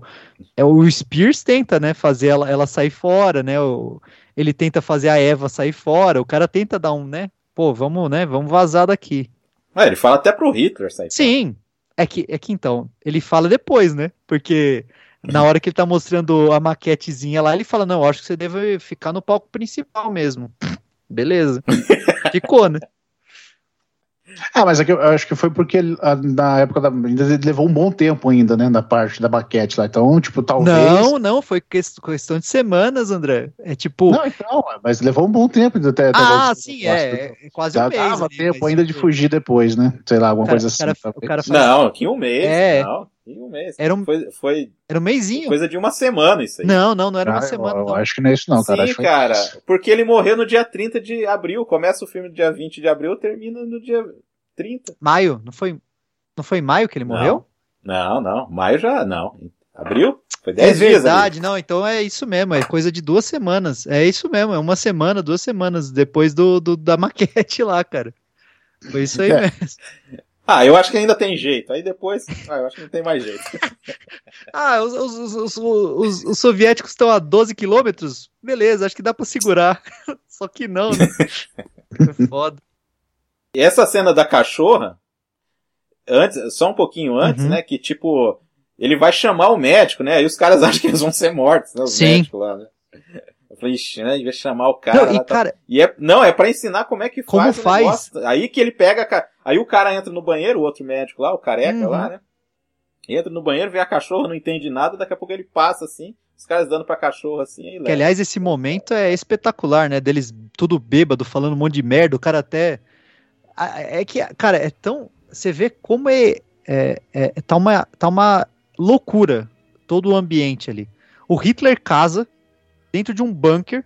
é, o Spears tenta, né, fazer ela, ela sair fora, né? O, ele tenta fazer a Eva sair fora. O cara tenta dar um, né? Pô, vamos, né? Vamos vazar daqui. Ah, ele fala até pro Hitler sair. Sim. É que, é que então, ele fala depois, né? Porque na hora que ele tá mostrando a maquetezinha lá, ele fala, não, eu acho que você deve ficar no palco principal mesmo. Beleza. *laughs* Ficou, né? Ah, mas aqui eu acho que foi porque ah, na época da. Ainda ele levou um bom tempo ainda, né? Na parte da maquete lá. Então, tipo, talvez. Não, não, foi ques- questão de semanas, André. É tipo. Não, então, mas levou um bom tempo ainda até. até ah, sim, é, é quase Já um mês. dava ali, tempo ainda de tipo, fugir depois, né? Sei lá, alguma cara- coisa assim. cara- o cara faz- Não, que um mês. É. Não, um mês. Era um- Foi, foi Era um mêsinho. coisa de uma semana isso aí. Não, não, não era uma Ah, eu- semana. Eu, não. acho que não é isso, não, cara. Sim, Acho que foi cara. Porque ele morreu no dia 30 de abril. Começa o filme no dia 20 de abril, termina no dia 30. Maio, não foi, não foi em maio que ele morreu? Não, não. Maio já. Não. Abril? Foi É 10 dias. ali. verdade, não, então é isso mesmo, é coisa de duas semanas. É isso mesmo, é uma semana, duas semanas depois do, do- da maquete lá, cara. Foi isso aí É. mesmo. *laughs* Ah, eu acho que ainda tem jeito. Aí depois. Ah, eu acho que não tem mais jeito. *laughs* Ah, os, os, os, os- os- os soviéticos estão a 12 quilômetros? Beleza, acho que dá pra segurar. *laughs* Só que não, né? É foda. E essa cena da cachorra, antes, só um pouquinho antes, Uhum. né? Que tipo, ele vai chamar o médico, né? Aí os caras *laughs* acham que eles vão ser mortos, né? Os Sim. médicos lá, né? Eu falei, ixi, né? Ele vai chamar o cara. Não, e tá- cara, E é, não, é pra ensinar como é que Como faz. o faz? Aí que ele pega. Aí o cara entra no banheiro, o outro médico lá, o careca Uhum. lá, né? Entra no banheiro, vê a cachorra, não entende nada, daqui a pouco ele passa assim, os caras dando pra cachorra assim, aí Que, aliás, esse momento é espetacular, né? Deles tudo bêbado, falando um monte de merda, o cara até. É que, cara, é tão. Você vê como é. é, é- tá, uma, tá uma loucura todo o ambiente ali. O Hitler casa dentro de um bunker,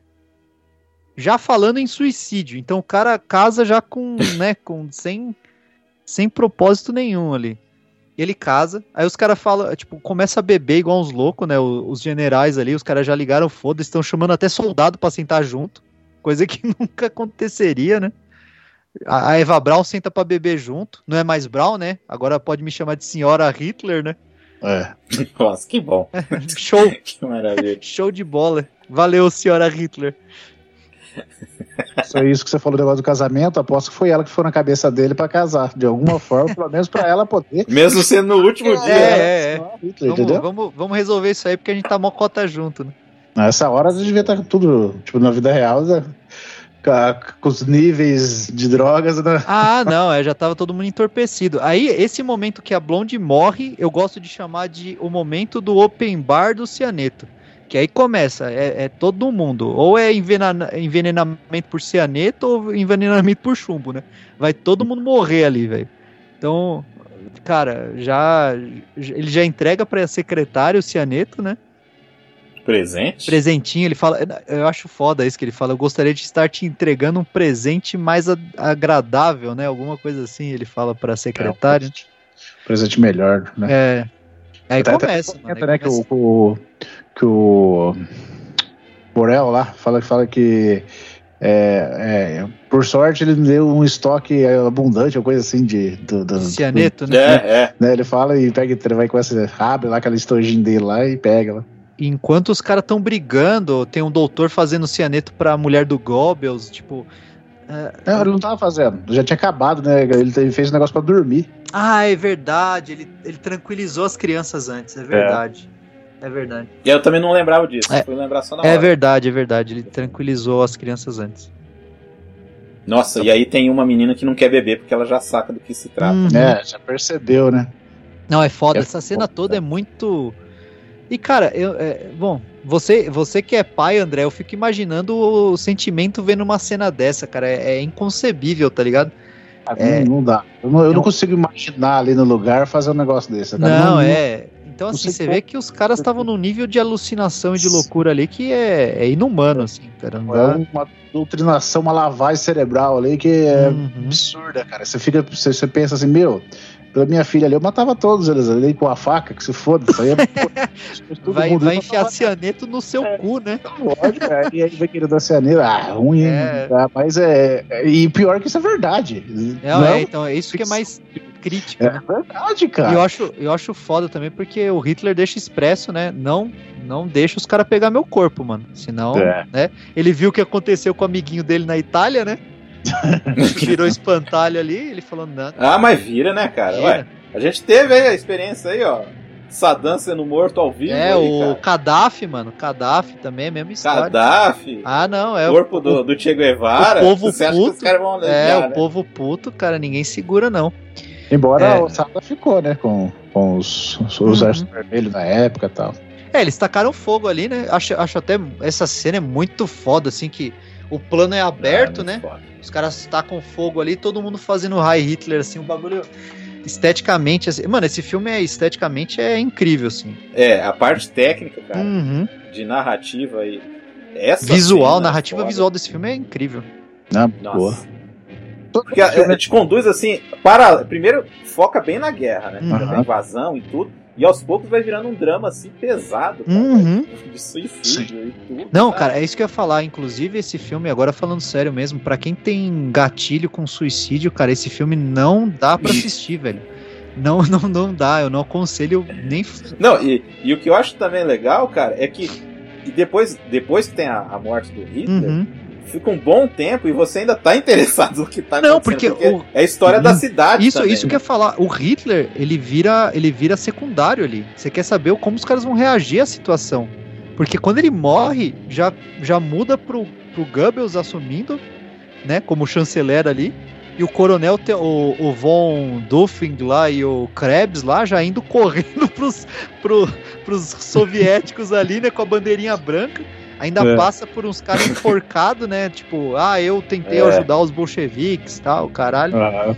já falando em suicídio. Então o cara casa já com. *laughs* né, com sem, sem propósito nenhum ali. Ele casa, aí os caras falam, tipo, começa a beber igual uns loucos, né? Os, generais ali, os caras já ligaram foda, estão chamando até soldado pra sentar junto, coisa que *laughs* nunca aconteceria, né? A a Eva Braun senta pra beber junto, não é mais Braun, né? Agora pode me chamar de senhora Hitler, né? É. *laughs* Nossa, que bom. *laughs* Show, *laughs* Que maravilha. show de bola. Valeu, senhora Hitler. Só isso que você falou do negócio do casamento, aposto que foi ela que foi na cabeça dele pra casar. De alguma forma, pelo menos pra ela poder. Mesmo sendo no último dia. É, né? é, é. Só Hitler, Vamos, entendeu? vamos, vamos resolver isso aí porque a gente tá mocota junto, né? Nessa hora devia estar tudo, tipo, na vida real, né? Com, os níveis de drogas, né? Ah, não, é, já tava todo mundo entorpecido. Aí, esse momento que a Blonde morre, eu gosto de chamar de o momento do open bar do cianeto. Que aí começa, é, é todo mundo. Ou é envenena- envenenamento por cianeto ou envenenamento por chumbo, né? Vai todo mundo morrer ali, velho. Então, cara, já ele já entrega pra secretária o cianeto, né? Presente? Presentinho, ele fala. Eu acho foda isso que ele fala. Eu gostaria de estar te entregando um presente mais a- agradável, né? Alguma coisa assim, ele fala pra secretária. Presente melhor, né? É. Aí Até- até começa, mano. aí comenta, né, que o, começa. que o Borel lá fala, fala que é, é, por sorte ele deu um estoque abundante, ou coisa assim de do, do- Cianeto, É, né? é. né, ele fala e pega e vai com essa abre lá aquela estojinha dele lá e pega lá. Enquanto os caras estão brigando, tem um doutor fazendo cianeto pra mulher do Goebbels, tipo. é, Não, ele não tava fazendo, já tinha acabado, né? Ele, fez um negócio pra dormir. Ah, é verdade. Ele, ele tranquilizou as crianças antes, é verdade. É, verdade. E eu também não lembrava disso. É. Fui lembrar só na É hora. verdade, é verdade. Ele tranquilizou as crianças antes. Nossa, e aí tem uma menina que não quer beber porque ela já saca do que se trata. Uhum. É, já percebeu, né? Não, é foda. É Essa cena foda. toda é muito. E, cara, eu, é, bom, você, você que é pai, André, eu fico imaginando o sentimento vendo uma cena dessa, cara. É, é inconcebível, tá ligado? Ah, É. Não, não dá. Eu não, eu não Não. consigo imaginar ali no lugar fazer um negócio desse. cara. Não, é. Então, não assim, você vê que os caras estavam num nível de alucinação e de loucura ali que é, é inumano, assim, cara. Não É dá. uma doutrinação, uma lavagem cerebral ali que é Uhum. absurda, cara. Você fica, você, você pensa assim, meu, pela minha filha ali, eu matava todos eles ali com a faca, que se foda. Isso aí é. *laughs* Vai, mundo vai enfiar cianeto no seu cu, né? Lógico, é, e aí vai querer dar cianeira. Ah, ruim, É. tá? mas é. é- E pior que isso é verdade. Não, é, então, é isso que é mais crítico, é né? verdade, E cara. eu acho, eu acho foda também porque o Hitler deixa expresso, né? Não, não deixa os caras pegar meu corpo, mano. Senão, É. né? Ele viu o que aconteceu com o amiguinho dele na Itália, né? *laughs* Virou espantalho ali, ele falou, não. Ah, mas vira, né, cara? vira. Ué, a gente teve aí a experiência aí, ó. Saddam sendo morto ao vivo. É, aí, o cara. Gaddafi, mano. Gaddafi também é a mesma história. Gaddafi. Ah, não, é corpo o, do, do Che Guevara. o povo Você acha que puto, os caras vão É, o né? povo puto, cara, ninguém segura, não. Embora É. o Sada ficou, né? Com, com os, os, Uhum. exército vermelho na época e tal. É, eles tacaram fogo ali, né? Acho, acho até essa cena é muito foda, assim, que o plano é aberto, Ah, né? foda. Os caras tacam fogo ali, todo mundo fazendo high Hitler, assim, o bagulho esteticamente, assim, mano, esse filme é esteticamente é incrível, assim. É, a parte técnica, cara, Uhum. de narrativa e. Essa Visual, cena é narrativa foda. visual desse filme é incrível. Na boa. Porque é, te conduz assim, para. Primeiro foca bem na guerra, né? Uhum. Na invasão e tudo. E aos poucos vai virando um drama assim pesado, cara, Uhum. de suicídio e tudo. Não, cara, é isso que eu ia falar. Inclusive, esse filme, agora falando sério mesmo, pra quem tem gatilho com suicídio, cara, esse filme não dá pra assistir, velho. Não, *laughs* não, não dá. Eu não aconselho nem. Não, e, e o que eu acho também legal, cara, é que e depois, depois que tem a, a morte do Hitler, Uhum. Fica um bom tempo e você ainda tá *laughs* interessado no que tá Não, acontecendo. porque o- é a história da cidade Isso, também, isso né? que eu ia falar. O Hitler, ele vira, ele vira secundário ali. Você quer saber como os caras vão reagir à situação. Porque quando ele morre, já, já muda pro, pro Goebbels assumindo, né, como chanceler ali. E o coronel, o, o von Duffing lá e o Krebs lá já indo *laughs* correndo pros, pro, pros soviéticos ali, né, com a bandeirinha branca. Ainda É. passa por uns caras enforcados, né? Tipo, ah, eu tentei É. ajudar os bolcheviques e tal, caralho. Ah,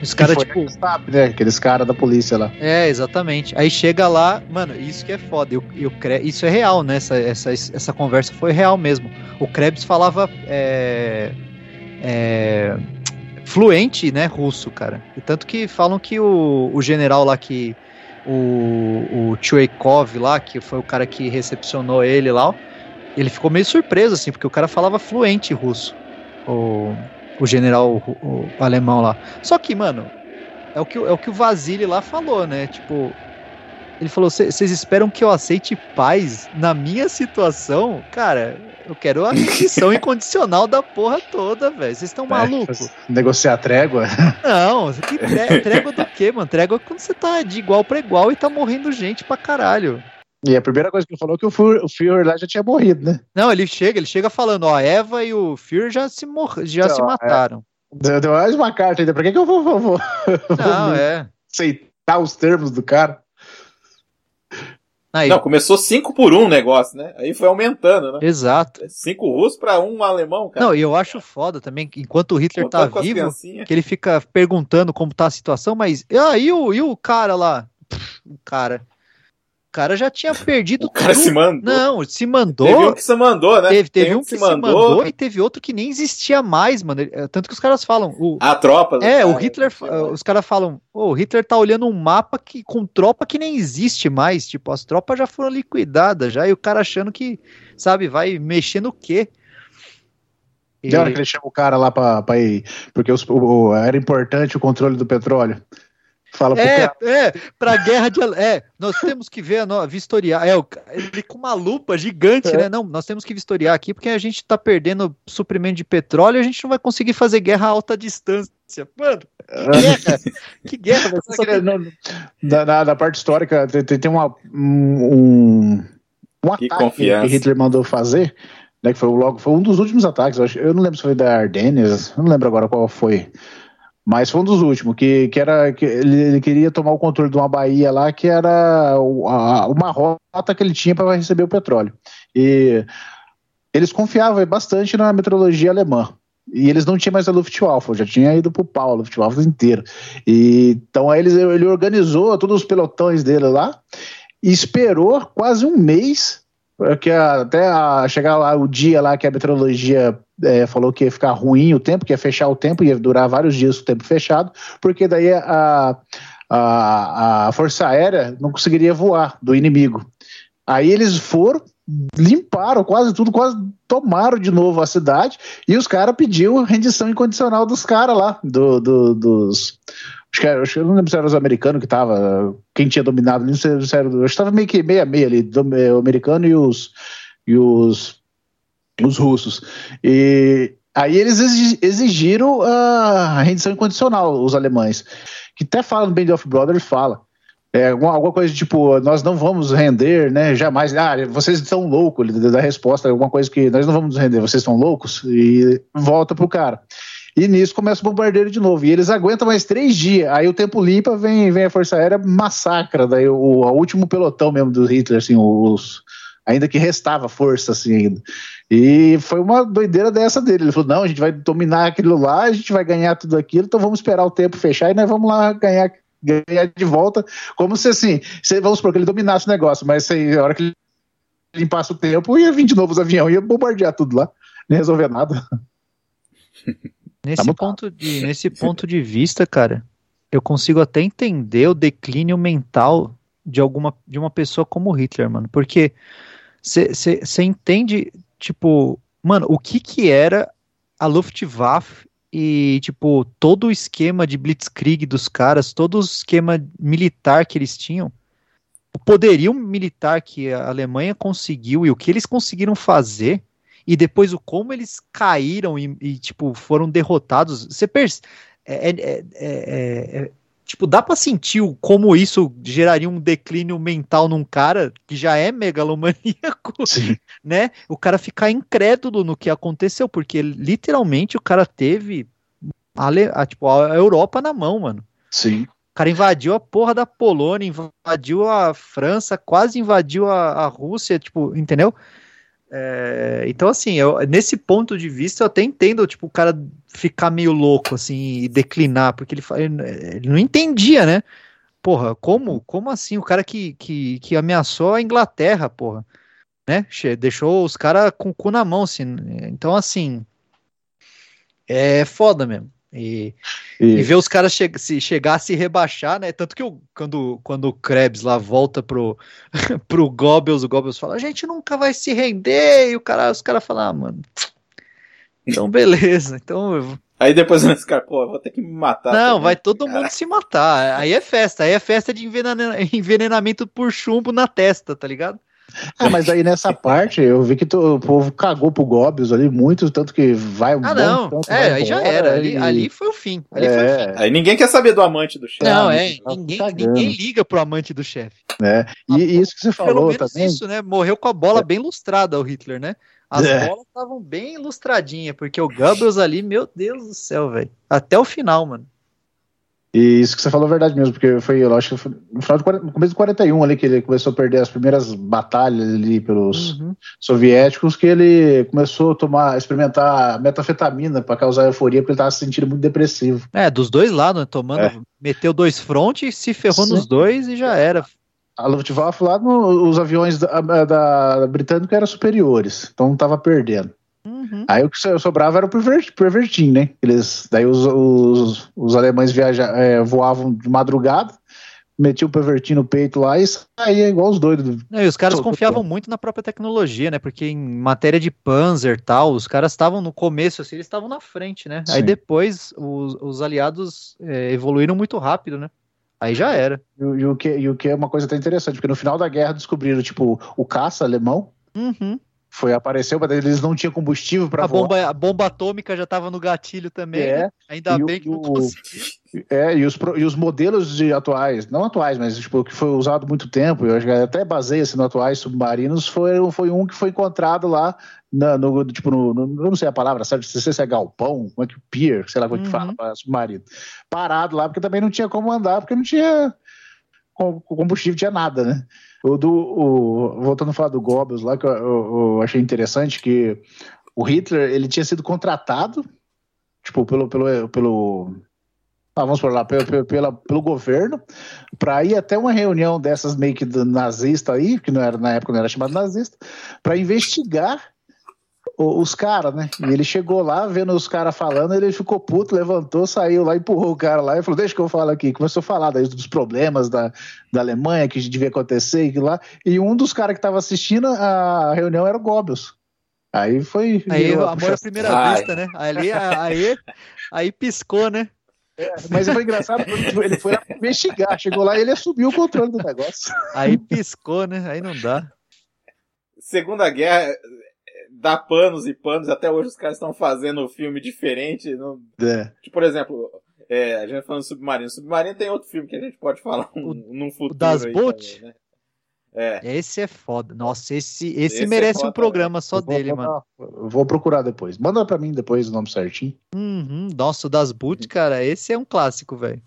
Os caras, tipo. Gestapo, né? Aqueles caras da polícia lá. É, exatamente. Aí chega lá, mano, isso que é foda. Eu, eu, cre- isso é real, né? Essa, essa, essa conversa foi real mesmo. O Krebs falava é, é, fluente, né, russo, cara. E tanto que falam que o, o general lá que. O, o Chuekov lá, que foi o cara que recepcionou ele lá, ele ficou meio surpreso, assim, porque o cara falava fluente russo. O, o general o, o alemão lá. Só que, mano, é o que, o- é o que o Vasily lá falou, né? Tipo, Ele falou: vocês esperam que eu aceite paz na minha situação? Cara, eu quero a rendição *laughs* incondicional da porra toda, velho. Vocês estão malucos? É, negociar trégua? *laughs* Não, que tré- trégua do quê, mano? Trégua é quando você tá de igual pra igual e tá morrendo gente pra caralho. E a primeira coisa que ele falou é que o Fury, Fury lá já tinha morrido, né? Não, ele chega, ele chega falando, ó, a Eva e o Fury já se mor já Então, se mataram. Deu, deu mais uma carta ainda. Pra que, que eu vou, vou- vou Não, é. aceitar os termos do cara? Aí, Não, começou 5 por 1 um o negócio, né? Aí foi aumentando, né? exato. 5 russos pra um alemão, cara. Não, e eu acho foda também, que enquanto o Hitler tá Contando as vivo, que ele fica perguntando como tá a situação, mas ah, e, o, e o cara lá? Pff, O cara. O cara já tinha perdido O cara tudo. se mandou. Não, se mandou. Teve um que se mandou, né? Teve, teve um que se mandou. e teve outro que nem existia mais, mano. É, Tanto que os caras falam. O, A tropa. do é, o cara, Hitler. sei lá. Os caras falam. "Ô, o Hitler tá olhando um mapa que, com tropa que nem existe mais. Tipo, as tropas já foram liquidadas já. E o cara achando que, sabe, vai mexer no quê? E- E a hora que ele chama o cara lá pra, pra ir. Porque os- o- o- era importante o controle do petróleo. Fala É, é, pra guerra de. É, nós temos que ver, a no- vistoriar. É, ele com uma lupa gigante, É. né? Não, nós temos que vistoriar aqui porque a gente tá perdendo suprimento de petróleo e a gente não vai conseguir fazer guerra a alta distância. Mano, que guerra? que guerra? *laughs* Só Só que na, na- na parte histórica tem, tem- uma, um, um Que ataque confiança. que Hitler mandou fazer, né, que foi, logo, foi um dos últimos ataques, eu, acho, eu não lembro se foi da Ardennes, eu não lembro agora qual foi, mas foi um dos últimos, que, que era que ele, ele queria tomar o controle de uma baía lá, que era o- uma rota que ele tinha para receber o petróleo. E eles confiavam bastante na meteorologia alemã. E eles não tinham mais a Luftwaffe, já tinha ido pro pau, a Luftwaffe inteira. E, então aí eles, ele organizou todos os pelotões dele lá e esperou quase um mês eh, que até a- chegar lá o dia lá que a meteorologia eh, falou que ia ficar ruim o tempo, que ia fechar o tempo, ia durar vários dias o tempo fechado, porque daí a, a, a Força Aérea não conseguiria voar do inimigo. Aí eles foram, limparam quase tudo, quase tomaram de novo a cidade e os caras pediu rendição incondicional dos caras lá, do, do- dos. Acho que, era- acho que não lembro se era os americanos que tava. Quem tinha dominado não sei se era. Eu estava meio que meia meia ali, do, eh, o americano e os. E os, os russos. E aí eles exi- exigiram a rendição incondicional, os alemães. Que até fala no Band of Brothers, fala. É, alguma, alguma coisa tipo, nós não vamos render, né? Jamais. Ah, vocês estão loucos, ele dá resposta, alguma coisa que nós não vamos render, vocês estão loucos, e volta pro cara. E nisso começa o bombardeiro de novo. E eles aguentam mais três dias. Aí o tempo limpa, vem, vem a Força Aérea, massacra. Daí o, o último pelotão mesmo do Hitler, assim, os. Ainda que restava força, assim, ainda. E foi uma doideira dessa dele. Ele falou: não, a gente vai dominar aquilo lá, a gente vai ganhar tudo aquilo, então vamos esperar o tempo fechar e nós vamos lá ganhar ganhar de volta, como se assim, se, vamos supor que ele dominasse o negócio, mas se, a hora que ele limpasse o tempo, ia vir de novo os aviões, ia bombardear tudo lá, nem resolver nada. *laughs* Nesse, mutado. ponto de, nesse ponto de vista, cara, eu consigo até entender o declínio mental de alguma de uma pessoa como Hitler, mano. Porque você entende, tipo, mano, o que que era a Luftwaffe e, tipo, todo o esquema de blitzkrieg dos caras, todo o esquema militar que eles tinham, o poderio militar que a Alemanha conseguiu e o que eles conseguiram fazer e depois o como eles caíram e, e, tipo foram derrotados. Você percebe é, é, é, é, tipo dá para sentir como isso geraria um declínio mental num cara que já é megalomaníaco Sim. *laughs* né o cara ficar incrédulo no que aconteceu porque literalmente o cara teve a, a, tipo, a Europa na mão mano Sim. o cara invadiu a porra da Polônia, invadiu a França, quase invadiu a, a Rússia, tipo, entendeu? É, então, assim, eu, nesse ponto de vista, eu até entendo, tipo, o cara ficar meio louco, assim, e declinar, porque ele, ele, não entendia, né? Porra, como, como assim? O cara que, que, que ameaçou a Inglaterra, porra, né? Deixou os caras com o cu na mão, assim. Então, assim, é foda mesmo. E, e, ver os caras che se chegar a se rebaixar, né? Tanto que eu, quando, quando o Krebs lá volta pro, *laughs* pro Goebbels, o Goebbels fala: a gente nunca vai se render. E o cara, os caras falam: ah, mano, então beleza. Então Aí depois esse cara, pô, eu vou ter que me matar. Não, também. vai todo mundo se matar. Aí é festa. Aí é festa de envenena- envenenamento por chumbo na testa, tá ligado? Ah, mas aí nessa parte eu vi que to- o povo cagou pro Gobius ali muito, tanto que vai um Ah, bom não. tanto É, aí já era. Ali, e- ali foi o fim. Ali foi o fim. é, Aí ninguém quer saber do amante do chefe. Não, Ah, é. tá Ninguém, ninguém liga pro amante do chefe. né? E, e isso que você Pelo falou menos também. isso, né? Morreu com a bola bem lustrada o Hitler, né? As É. bolas estavam bem ilustradinhas, porque o Goebbels ali, meu Deus do céu, velho. Até o final, mano. E isso que você falou é verdade mesmo, porque foi, eu acho que foi no final 40 no começo do 41 ali que ele começou a perder as primeiras batalhas ali pelos Uhum. soviéticos, que ele começou a tomar, experimentar metafetamina para causar euforia, porque ele estava se sentindo muito depressivo. É, dos dois lados, né? Tomando, É. meteu dois frontes, se ferrou Sim. nos dois e já era. A Luftwaffe lá, no- os aviões da, da britânica eram superiores, então não estava perdendo. Uhum. Aí o que so- sobrava era o perver- pervertim, né? Eles, daí os, os, os alemães viaja, é, voavam de madrugada, metiam o pervertim no peito lá e saía igual os doidos. Não, e os caras Todo confiavam muito na própria tecnologia, né? Porque em matéria de Panzer e tal, os caras estavam no começo, assim, eles estavam na frente, né? Aí Sim. depois os, os aliados é, evoluíram muito rápido, né? Aí já era. E, o- e o que, e o que é uma coisa até interessante, porque no final da guerra descobriram, tipo, o caça alemão Uhum. Foi apareceu, mas eles não tinham combustível para A voar. bomba, a bomba atômica já tava no gatilho também. né? É, Ainda e o- bem que não conseguiu. é, e os, e os modelos de atuais, não atuais, mas tipo, que foi usado muito tempo, eu acho que até baseia-se no atuais submarinos, foi, foi um que foi encontrado lá na- no, tipo, no, no- eu não sei a palavra, sabe? Se é galpão, como é que pier, sei lá como é que Uhum. fala, para submarino. Parado lá, porque também não tinha como andar, porque não tinha com- combustível, tinha nada, né? O do, o, voltando a falar do Goebbels lá, que eu, eu- eu achei interessante que o Hitler, ele tinha sido contratado, tipo, pelo, pelo, pelo ah, vamos por lá, pelo, pelo, pelo governo, para ir até uma reunião dessas meio que nazista aí, que não era, na época não era chamado nazista, para investigar os caras, né? E ele chegou lá, vendo os caras falando, ele ficou puto, levantou, saiu lá, empurrou o cara lá e falou: Deixa que eu falo aqui. Começou a falar daí dos problemas da, da Alemanha que devia acontecer e lá. E um dos caras que estava assistindo a reunião era o Goebbels. Aí foi. Aí a amor à primeira Ai. vista, né? Ali, aí, aí piscou, né? Mas foi engraçado porque ele foi lá investigar. Chegou lá e ele assumiu o controle do negócio. Aí piscou, né? Aí não dá. Segunda Guerra dá panos e panos. Até hoje os caras estão fazendo um filme diferente. Não... É. Tipo, por exemplo, é, a gente falando Submarino. Submarino tem outro filme que a gente pode falar um, *laughs* num futuro. Das aí Boot? também, né? É. Esse é foda. Nossa, esse, esse, Esse é merece foda, um programa só dele, botar- mano. eu Vou procurar depois. Manda pra mim depois o nome certinho. Uhum, nossa, o das Boot, cara, esse é um clássico, velho.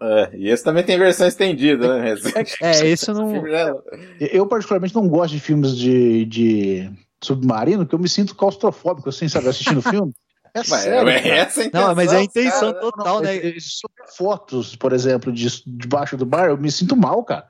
É, e esse também tem versão estendida, né? *laughs* É, esse eu não. Né? Eu, particularmente, não gosto de filmes de, de submarino, porque eu me sinto claustrofóbico, assim, sabe, assistindo filme. *laughs* É Mas, sério. é, cara. essa a intenção, Não, mas é a cara. intenção Não, não, total, né? é- é- Sobre fotos, por exemplo, de, debaixo do bar, eu me sinto mal, cara.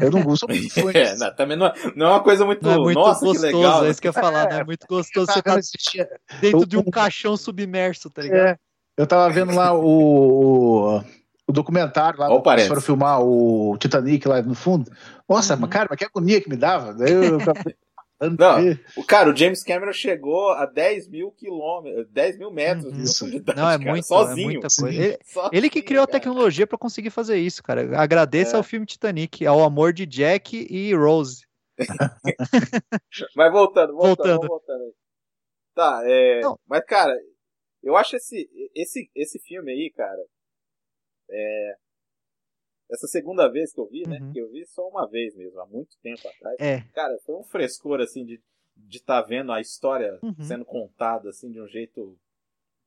Eu não gosto de *laughs* É, não, também não é, não é uma coisa muito. Não é muito Nossa, gostoso, que legal. é isso que eu ia falar, né? É muito gostoso você tá assistir. dentro de um eu- caixão submerso, tá ligado? É, eu tava vendo lá o, o, o documentário lá, Ó o que parênteses. foram filmar o Titanic lá no fundo. Nossa, Uhum. mas cara, mas que agonia que me dava. Daí eu tentando Não. O cara, o James Cameron chegou a 10 mil quilômetros, 10 mil metros de profundidade, Não, é cara, muito, sozinho. é muita coisa. Ele, Sozinho, ele que criou a cara. tecnologia pra conseguir fazer isso, cara. Agradeça É. ao filme Titanic, ao amor de Jack e Rose. *laughs* Mas voltando, voltando, Voltando. voltando aí. Tá, é. Não. Mas, cara, eu acho esse, esse, esse filme aí, cara. É. Essa segunda vez que eu vi, né? Uhum. Que eu vi só uma vez mesmo, há muito tempo atrás. É. Cara, foi um frescor, assim, de de estar vendo a história Uhum. sendo contada, assim, de um jeito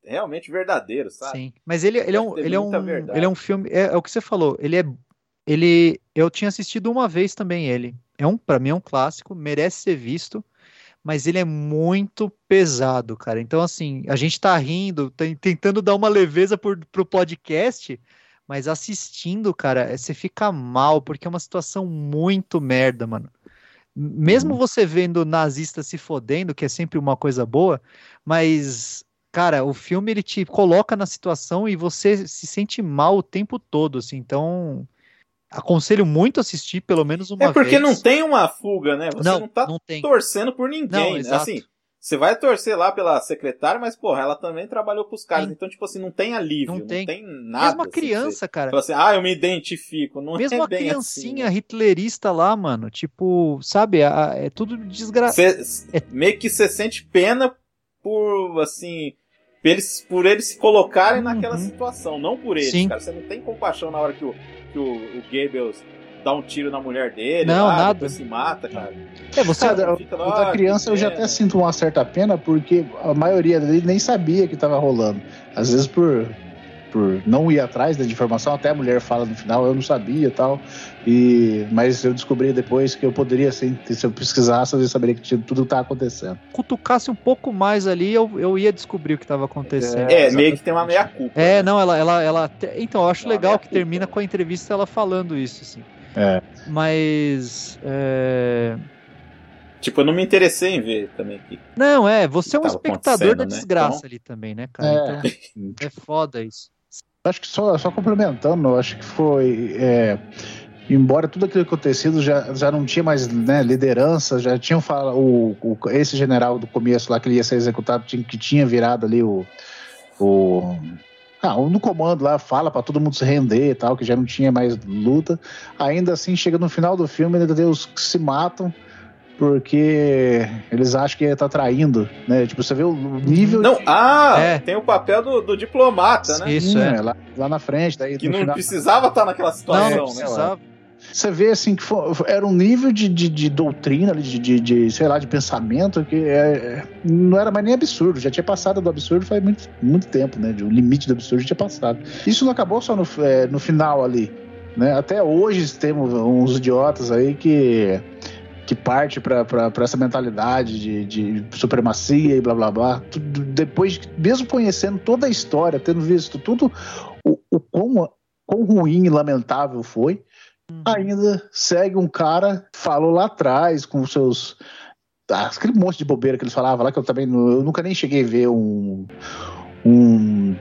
realmente verdadeiro, sabe? Sim, mas ele, ele, é um, ele, é um, verdade. ele é um filme. É, é o que você falou. Ele é. Ele. Eu tinha assistido uma vez também ele. É um, para mim é um clássico, merece ser visto, mas ele é muito pesado, cara. Então, assim, a gente tá rindo, tentando dar uma leveza por, pro podcast, mas assistindo, cara, é- você fica mal, porque é uma situação muito merda, mano. Mesmo você vendo nazista se fodendo, que é sempre uma coisa boa, mas Cara, o filme ele te coloca na situação e você se sente mal o tempo todo, assim. Então, aconselho muito assistir pelo menos uma É porque vez. não tem uma fuga, né? Você não, Não, tá não tem. torcendo por Não, ninguém. exato. assim, você vai torcer lá pela secretária, mas, porra, ela também trabalhou pros caras. Sim. Então, tipo assim, não tem alívio, Não não tem. tem, nada. Mesmo a assim, que criança, você cara. Assim, ah, eu me identifico. Não Mesmo é a criancinha assim, né? hitlerista lá, mano. Tipo, sabe? a- é tudo desgraçado. É. Meio que você sente pena por, assim, por eles, por eles se colocarem naquela Uhum. situação, não por eles, Sim. cara. Você não tem compaixão na hora que o, que o, o Goebbels dá um tiro na mulher dele, Não, lá, nada. se mata, cara. É, você. Cara, fica lá, da criança eu já até sinto uma certa pena, porque a maioria dele nem sabia que estava rolando. Às vezes por, por não ir atrás da informação, até a mulher fala no final, eu não sabia e tal. E, mas eu descobri depois que eu poderia, sim, se eu pesquisasse, eu saberia que tinha, tudo tá acontecendo. cutucasse um pouco mais ali, eu, eu ia descobrir o que estava acontecendo. É, exatamente. meio que tem uma meia-culpa. É, né? não, ela, ela, ela. te- Então, eu acho legal meia que culpa, termina né? com a entrevista ela falando isso, assim. É. Mas. é, Tipo, eu não me interessei em ver também. Não, é, você é um espectador da né? desgraça Então- ali também, né, cara? É. Então, é foda isso. Acho que só, só complementando, acho que foi. é, embora tudo aquilo acontecido já, já não tinha mais né, liderança, já tinham falado. O, o- esse general do começo lá que ele ia ser executado, tinha, que tinha virado ali o. o ah, no comando lá fala pra todo mundo se render e tal, que já não tinha mais luta. Ainda assim, chega no final do filme, ainda tem os que se matam porque eles acham que tá traindo, né? Tipo, você vê o nível. Não, ah, É. tem o papel do, do diplomata, né? Isso Sim, é. lá, lá na frente, daí Que no não final- precisava estar naquela Não, situação, não né? precisava. Você vê assim que foi- era um nível de, de, de doutrina, de, de, de, sei lá, de pensamento que é, não era mais nem absurdo. Já tinha passado do absurdo faz muito, muito tempo, né? O limite do absurdo já tinha passado. Isso não acabou só no, é, no final ali. Né? Até hoje temos uns idiotas aí que, que parte para essa mentalidade de, de supremacia e blá blá blá. Tudo, depois, de- mesmo conhecendo toda a história, tendo visto tudo o, o quão, quão ruim e lamentável foi, ainda segue um cara falou lá atrás com os seus. ah, aquele monte de bobeira que eles falavam lá, que eu também eu nunca nem cheguei a ver um, um,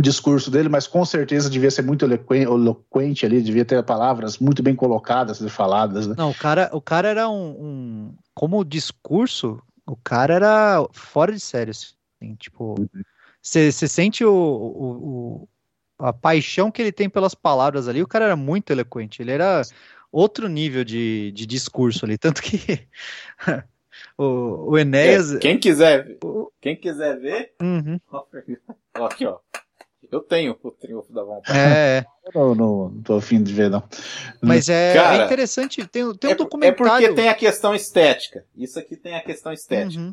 discurso dele, mas com certeza devia ser muito eloquen- eloquente ali, devia ter palavras muito bem colocadas e faladas, né? Não, o cara, o cara era um, um- Como discurso, o cara era fora de sério. Assim, tipo, você sente o, o- o- a paixão que ele tem pelas palavras ali. O cara era muito eloquente. Ele era outro nível de, de discurso ali. Tanto que *laughs* o, o Enéas. É, quem quiser, quem quiser ver, Uhum. *laughs* ó, aqui ó. Eu tenho o triunfo da vontade. É, é. Eu não, não tô afim de ver, não. mas é, Cara, é interessante. Tem, tem um é, é documentário. porque tem a questão estética. Isso aqui tem a questão estética. Uhum,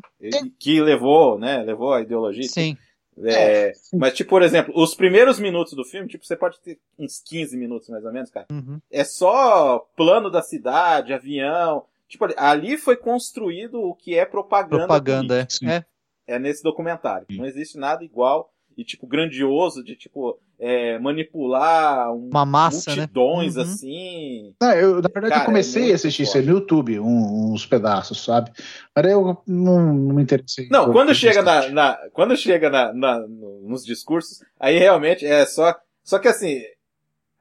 Que levou, né? Levou a ideologia. sim. É, mas, tipo, por exemplo, os primeiros minutos do filme, tipo, você pode ter uns 15 minutos mais ou menos, cara. Uhum. É só plano da cidade, avião. Tipo, ali- foi construído o que é propaganda. Propaganda, é. É. é nesse documentário. Não existe nada igual e, tipo, grandioso de, tipo, é, manipular um, Uma massa, né? multidões, Uhum. assim. Não, eu, na verdade, Cara, eu comecei é a assistir isso no YouTube, um- uns pedaços, sabe? Mas eu não, não me interessei. Não, quando chega na, na- quando chega na, na- no- nos discursos, aí realmente é só, só que assim,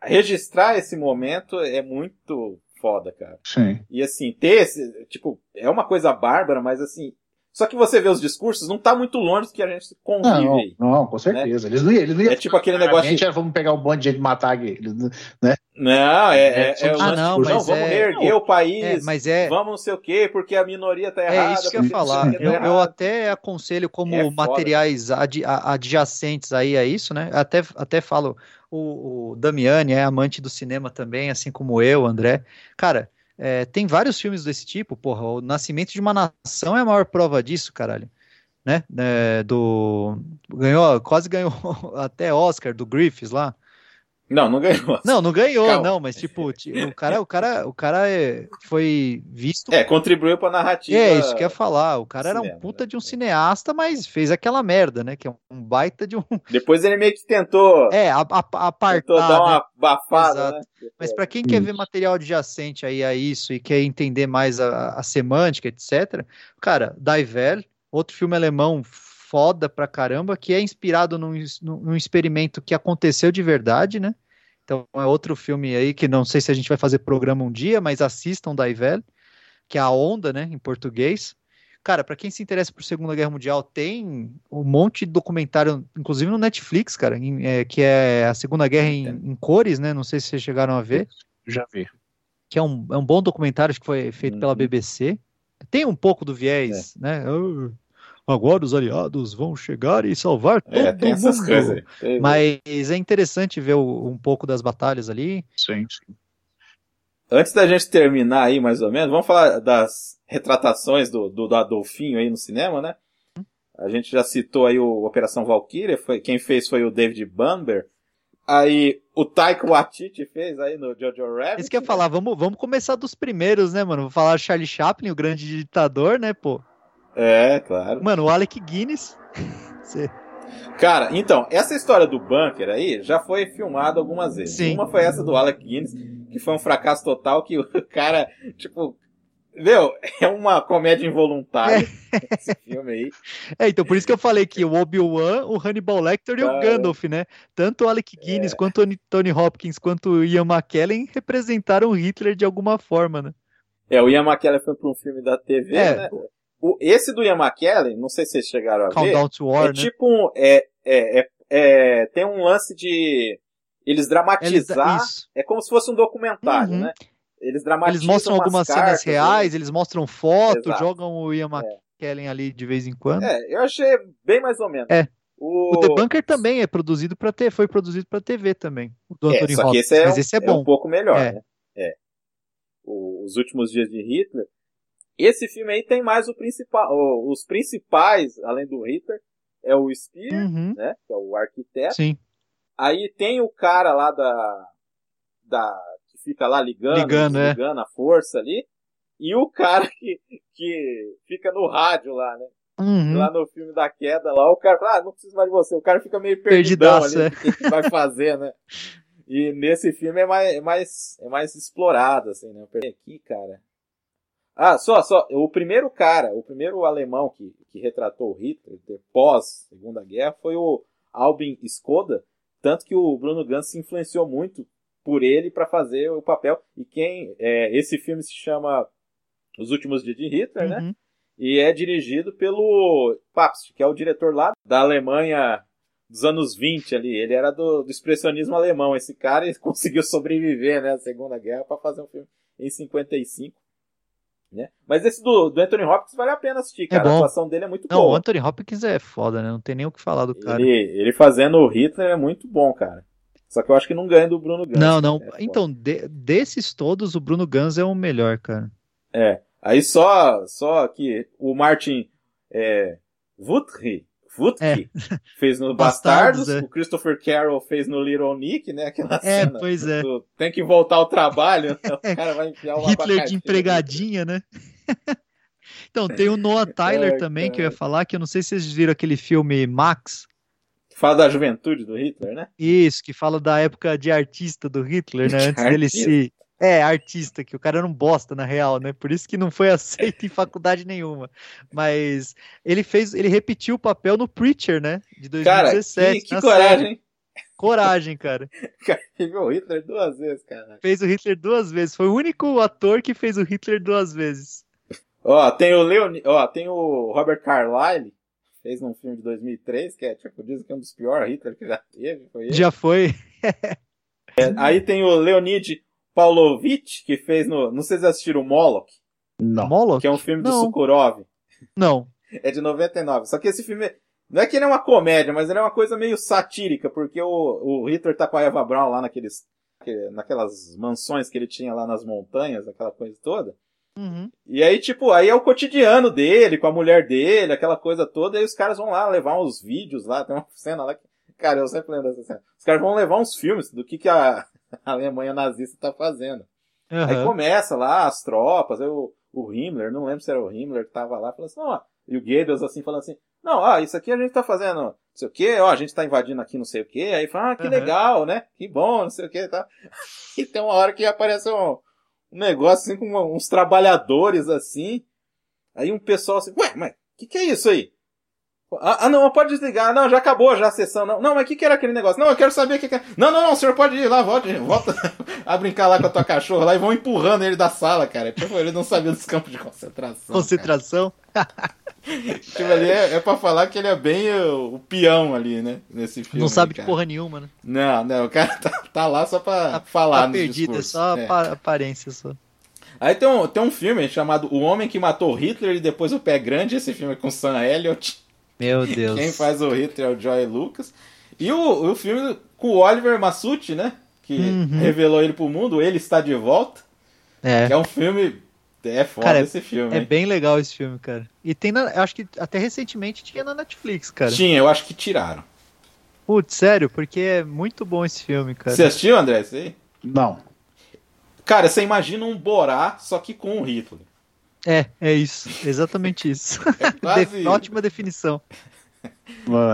registrar esse momento é muito foda, cara. Sim. E assim, ter esse, tipo, é uma coisa bárbara, mas assim, só que você vê os discursos, não tá muito longe do que a gente convive Não, aí. não, com certeza. Eles não iam. Eles não É tipo aquele a negócio gente de, era, vamos pegar um monte de gente matar. Eles não- é, é, É, é o ah, não, tipo, não, mas vamos é- reerguer o país, É, mas é, vamos não sei o quê, porque a minoria tá É errada. isso que eu ia falar. tá Eu, eu até aconselho como É materiais adi- a- adjacentes aí a isso, né? Até, até falo, o, o Damiani é amante do cinema também, assim como eu, André. Cara, é, tem vários filmes desse tipo, porra. O Nascimento de uma Nação é a maior prova disso, caralho. Né? É, do ganhou, quase ganhou *laughs* até Oscar do Griffiths lá. Não, não ganhou. Não, não ganhou, Calma. não, mas tipo, ti- o cara, o cara, o cara é, foi visto É, contribuiu pra narrativa. é, isso que eu ia falar. O cara era um cinema, puta né? de um cineasta, mas fez aquela merda, né? Que é um baita de um. *laughs* Depois ele meio que tentou, É, a, a, tentou apartar, dar né? uma bafada, Exato. né? Mas pra quem quer ver material adjacente aí a isso e quer entender mais a, a semântica, etc., cara, Daivel, outro filme alemão foda pra caramba, que é inspirado num, num experimento que aconteceu de verdade, né? Então é outro filme aí que não sei se a gente vai fazer programa um dia, mas assistam Daivel, que é a onda, né, em português. Cara, pra quem se interessa por Segunda Guerra Mundial, tem um monte de documentário, inclusive no Netflix, cara, em- é, que é a Segunda Guerra em, em cores, né? Não sei se vocês chegaram a ver. Já vi. Que é um, é um bom documentário, acho que foi feito pela Uhum. BBC. Tem um pouco do viés, né? "Ah, agora os aliados vão chegar e salvar todo É, tem essas mundo." coisas aí. Mas é interessante ver o- um pouco das batalhas ali. Sim, sim. Antes da gente terminar aí, mais ou menos, vamos falar das retratações do, do, do Adolfinho aí no cinema, né? A gente já citou aí o Operação Valkyria, foi, quem fez foi o David Bamber. Aí o Taika Waititi fez aí no Jojo Rabbit. Isso que eu ia né? falar, vamos, vamos começar dos primeiros, né, mano? Vou falar Charlie Chaplin, o grande ditador, né, pô? É, claro. Mano, o Alec Guinness. *laughs* Cara, então, essa história do bunker aí já foi filmada algumas vezes. Sim. Uma foi essa do Alec Guinness, que foi um fracasso total, que o *laughs* cara, tipo, meu, é uma comédia involuntária esse filme aí. *laughs* É, então por isso que eu falei que o Obi-Wan, o Hannibal Lecter e o Cara. Gandalf, né? Tanto o Alec Guinness, quanto o Tony Hopkins, quanto o Ian McKellen representaram Hitler de alguma forma, né? É, o Ian McKellen foi para um filme da TV, É. né? O, esse do Ian McKellen, não sei se vocês chegaram a ver, Countdown to War, é né? tipo um, é, é, é, é- tem um lance de eles Eles- dramatizar, isso. é como se fosse um documentário, Uhum. né? Eles dramatizam Eles mostram umas algumas cenas cartas, reais, eles mostram foto, Exato. jogam o Ian McKellen ali de vez em quando. É, eu achei bem mais ou menos. É. O, O The Bunker também é produzido para ter, foi produzido para TV também, o do é, Anthony só que Hopkins, esse é, mas um- esse é um bom. pouco melhor, É. né? É. O- os últimos dias de Hitler. Esse filme aí tem mais o principal, os principais, além do Hitler, é o Spear, Uhum, né? Que é o arquiteto. sim. Aí tem o cara lá da. da que fica lá ligando, Ligando, é. desligando a força ali. E o cara que, que fica no rádio lá, né? Uhum. Lá no filme da queda, lá o cara fala, ah, não preciso mais de você. O cara fica meio perdidão Perdidaço, ali, é. o que que vai fazer, né? E nesse filme é mais, é mais, é mais explorado, assim, né? Aqui, cara. Ah, só, só, o primeiro cara, o primeiro alemão que, que retratou o Hitler pós Segunda Guerra foi o Albin Skoda, tanto que o Bruno Gans se influenciou muito por ele para fazer o papel. E quem, é, esse filme se chama Os Últimos Dias de Hitler, né? Uhum. E é dirigido pelo Pabst, que é o diretor lá da Alemanha dos anos 20 ali. Ele era do, do expressionismo alemão. Esse cara *laughs* conseguiu sobreviver né, à Segunda Guerra para fazer um filme em 55. Né? Mas esse do, do Anthony Hopkins vale a pena assistir, cara. a bom. atuação dele é muito Não, o boa. Anthony Hopkins é foda, né? Não tem nem o que falar do cara. Ele, ele fazendo o Hitler é muito bom, cara. Só que eu acho que não ganha do Bruno Gans. Não, não. É então, de- desses todos, o Bruno Gans é o melhor, cara. É. Aí só, só que o Martin é, Wutri, Wutke *laughs* fez no Bastardos, Bastardos, é. o Christopher Carroll fez no Little Nick, né? Aquela É, cena pois é. do tem que voltar ao trabalho, *laughs* né? o cara vai enfiar uma Hitler de empregadinha, né? *laughs* então, tem o Noah Tyler Ai, também, que eu ia cara. falar, que eu não sei se vocês viram aquele filme Max. Fala da juventude do Hitler, né? Isso, que fala da época de artista do Hitler, né? Antes dele se. É, artista, que o cara era um bosta, na real, né? Por isso que não foi *laughs* aceito em faculdade nenhuma. Mas ele fez, ele repetiu o papel no Preacher, né? De Cara, 2017. que, que na coragem, série. hein? Coragem, cara. *laughs* Cara, viu o Hitler duas vezes, cara. Fez o Hitler duas vezes. Foi o único ator que fez o Hitler duas vezes. Ó, tem o Leon, ó, tem o Robert Carlyle, fez num filme de 2003, que é, tipo, dizem que é um dos piores Hitler que já teve, foi ele. Já foi. Aí tem o Leonid Pavlovich, que fez no. Não sei se vocês assistiram o Moloch, Não. Moloch? que é um filme do Não. Sukurov. Não. É de 99. Só que esse filme. Não é que ele é uma comédia, mas ele é uma coisa meio satírica, porque o, o Hitler tá com a Eva Braun lá naqueles. que- naquelas mansões que ele tinha lá nas montanhas, aquela coisa toda. Uhum. E aí, tipo, aí é o cotidiano dele, com a mulher dele, aquela coisa toda, e aí os caras vão lá levar uns vídeos lá, tem uma *laughs* cena lá que. Cara, eu sempre lembro dessa cena. Os caras vão levar uns filmes do que, que a, *laughs* a Alemanha nazista tá fazendo. Aí Aham. começa lá as tropas, aí o, o Himmler, não lembro se era o Himmler que tava lá, falando assim, ó, e o Goebbels assim, falando assim, não, ó, isso aqui a gente tá fazendo, não sei o que, ó, a gente tá invadindo aqui não sei o que, aí fala, ah, que Aham. legal, né, que bom, não sei o que, tá. *laughs* E tem uma hora que aparece um, um negócio assim, com uns trabalhadores assim, aí um pessoal assim, ué, mas que que é isso aí? Ah, ah, não, pode desligar. Não, já acabou já a sessão. Não, não mas o que, que era aquele negócio? Não, eu quero saber o que, que é. Não, não, não, o senhor pode ir lá, volta, volta *laughs* a brincar lá com a tua cachorra lá e vão empurrando ele da sala, cara. Ele não sabia dos campos de concentração. Concentração. *laughs* tipo, ali é, é pra falar que ele é bem o, o peão ali, né? Nesse filme. Não sabe de cara. porra nenhuma, né? Não, não, o cara *laughs* tá, tá lá só pra falar Tá no perdido, é só É. apa- aparência só. Aí tem um, tem um filme chamado O Homem que Matou Hitler e Depois o Pé Grande. Esse filme é com Sam Elliott. Meu Deus. Quem faz o Hitler é o Joy Lucas. E o, o filme com o Oliver Massucci, né? Que Uhum. revelou ele pro mundo. Ele está de volta. É, Que é um filme. É foda Cara, esse filme. é hein? bem legal esse filme, cara. E tem na, eu acho que até recentemente tinha na Netflix, cara. Tinha, eu acho que tiraram. Putz, sério, porque é muito bom esse filme, cara. Você assistiu, André? Isso aí? Não. Cara, você imagina um Borá, só que com o Hitler. É, é isso. Exatamente isso. É *laughs* quase De- Ótima definição.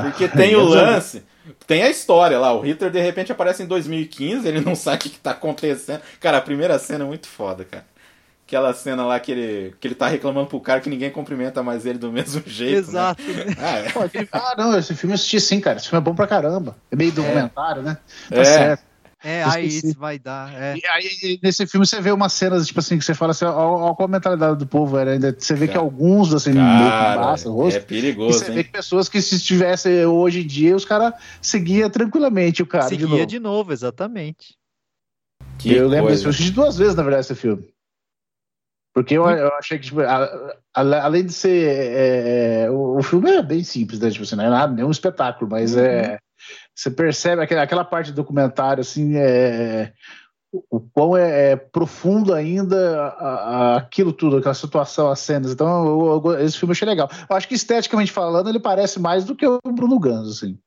Porque tem o *laughs* lance, tem a história lá. O Hitler de repente aparece em 2015, ele não *laughs* sabe o que, que tá acontecendo. Cara, a primeira cena é muito foda, cara. Aquela cena lá que ele, que ele tá reclamando pro cara que ninguém cumprimenta mais ele do mesmo jeito. né? Exato. né? Ah, é. Ah, não, esse filme eu assisti sim, cara. Esse filme é bom pra caramba. É meio documentário, né? Tá É. certo. É, aí isso vai dar. É. E aí, nesse filme, você vê umas cenas, tipo assim, que você fala assim, ó, ó, qual a mentalidade do povo era ainda. Você vê que Cara. alguns, assim, meio que Cara, o rosto. é E perigoso, você vê hein? que pessoas que se estivesse hoje em dia, os caras seguiam tranquilamente o cara. de Seguia novo. de novo, exatamente. Que eu lembro disso, eu assisti duas vezes, na verdade, esse filme. Porque eu, eu achei que, tipo, a- a- além de ser. é, é, o, o filme é bem simples, né? Tipo assim, não é nada, nenhum espetáculo, mas é. Você percebe aquela, aquela parte do documentário, assim, é. O o quão é, é profundo ainda a- a- aquilo tudo, aquela situação, as cenas. Então, eu- eu- esse filme eu achei legal. Eu acho que esteticamente falando, ele parece mais do que o Bruno Gans, assim.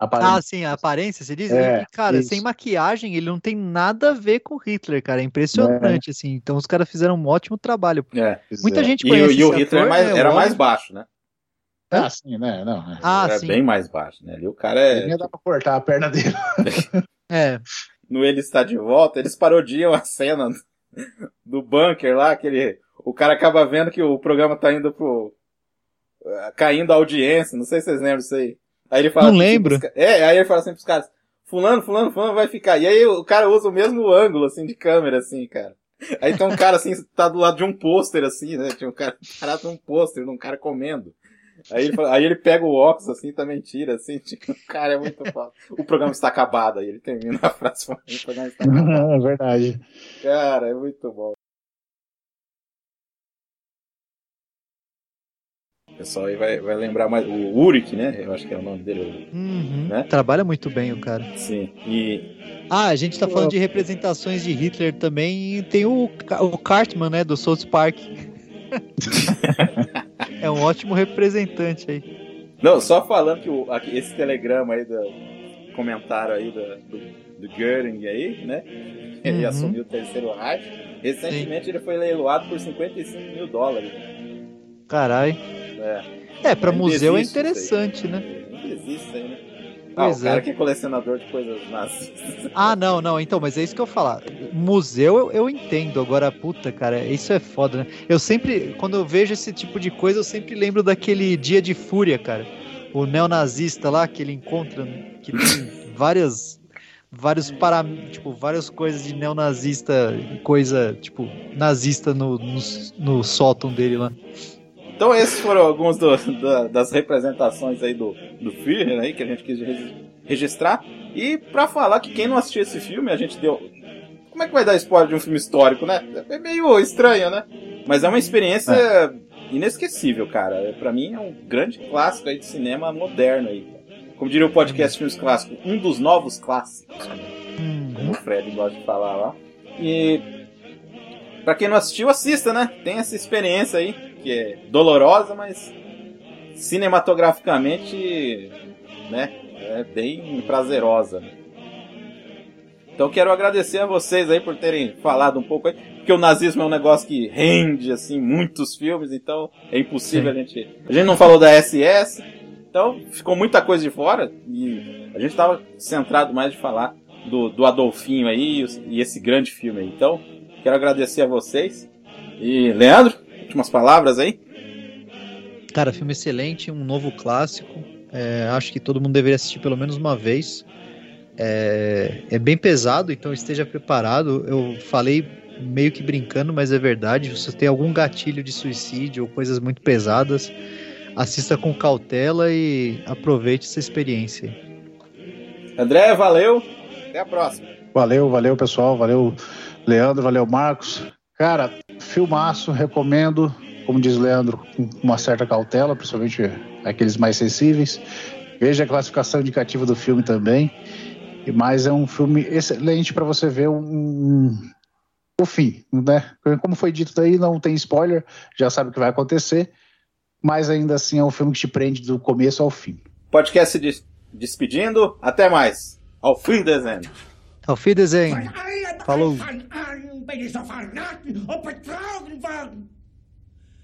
Ah, Aparente. sim, a aparência, você diz? É, E, cara, isso. sem maquiagem, ele não tem nada a ver com Hitler, cara. É impressionante, assim. Então os caras fizeram um ótimo trabalho. É. Muita É. gente E, o- conhece e o esse Hitler ator, mais- né, o era mais baixo, né? Ah, sim, né? Não, é. Ah, era sim. bem mais baixo, né? Ali o cara é. ia dar pra cortar a perna dele. *laughs* É, No Ele Está de Volta, eles parodiam a cena do bunker lá, que ele, o cara acaba vendo que o programa tá indo pro. eh, caindo a audiência, não sei se vocês lembram disso aí. Aí ele fala. Não assim lembro. pros É, aí ele fala assim pros caras: Fulano, Fulano, Fulano vai ficar. E aí o cara usa o mesmo ângulo, assim, de câmera, assim, cara. Aí tem um cara assim, tá do lado de um pôster, assim, né? Tinha um cara parado num pôster, num cara comendo. Aí ele, fala- aí ele pega o óculos assim, também tira, assim, *laughs* tipo, cara, é muito foda. O programa está acabado, aí ele termina a frase falando, o programa está *laughs* acabado. É verdade. Cara, é muito bom. O pessoal aí vai, vai lembrar mais. O Urik, né? Eu acho que é o nome dele. uhum. Né? trabalha muito bem o cara. Sim. E. Ah, a gente tá falando de representações de Hitler também. E tem o, o Cartman, né, do South Park. *laughs* é um ótimo representante aí. Não, só falando que o, aqui, esse telegrama aí do comentário aí do, do, do Göring aí, né? Ele Uhum. assumiu o terceiro Reich. Recentemente ele foi leiloado por 55 mil dólares. Caralho. É. É, pra Ainda museu é interessante, né? Ainda existe isso aí, né? Ah, Pois o cara é. que é colecionador de coisas nazistas. Ah, não, não, então, mas é isso que eu falar. Museu eu, eu entendo, agora, puta, cara, isso é foda, né? Eu sempre, quando eu vejo esse tipo de coisa, eu sempre lembro daquele Dia de Fúria, cara. O neonazista lá, que ele encontra, que tem *laughs* várias, vários para, tipo, várias coisas de neonazista, coisa, tipo, nazista no, no, no sótão dele lá. Então esses foram alguns do- da- das representações aí do, do Führer aí que a gente quis regi- registrar. E pra falar que quem não assistiu esse filme, a gente deu. Como é que vai dar spoiler de um filme histórico, né? É meio estranho, né? Mas é uma experiência inesquecível, cara. Pra mim é um grande clássico aí de cinema moderno aí. Como diria o podcast Filmes Clássicos, um dos novos clássicos, como o Fred gosta de falar lá. E Pra quem não assistiu, assista, né? Tem essa experiência aí, que é dolorosa, mas cinematograficamente, né? É bem prazerosa. né? Então quero agradecer a vocês aí por terem falado um pouco aí, porque o nazismo é um negócio que rende assim muitos filmes, então é impossível a gente. A gente não falou da SS, então ficou muita coisa de fora e a gente estava centrado mais de falar do, do Adolfinho aí e esse grande filme aí. Então Quero agradecer a vocês. E, Leandro, últimas palavras aí? Cara, filme excelente, um novo clássico. É, acho que todo mundo deveria assistir pelo menos uma vez. É, é bem pesado, então esteja preparado. Eu falei meio que brincando, mas é verdade. Se você tem algum gatilho de suicídio ou coisas muito pesadas, assista com cautela e aproveite essa experiência. André, valeu. Até a próxima. Valeu, valeu, pessoal. Valeu, Leandro. Valeu, Marcos. Cara, filmaço, recomendo. Como diz o Leandro, com uma certa cautela, principalmente aqueles mais sensíveis. Veja a classificação indicativa do filme também. Mas é um filme excelente para você ver um, o fim, né? Como foi dito daí, não tem spoiler, já sabe o que vai acontecer, mas ainda assim é um filme que te prende do começo ao fim. Podcast se des despedindo, até mais. Auf Wiedersehen. Auf Wiedersehen. Falou. Bin ich so verraten und betrogen worden.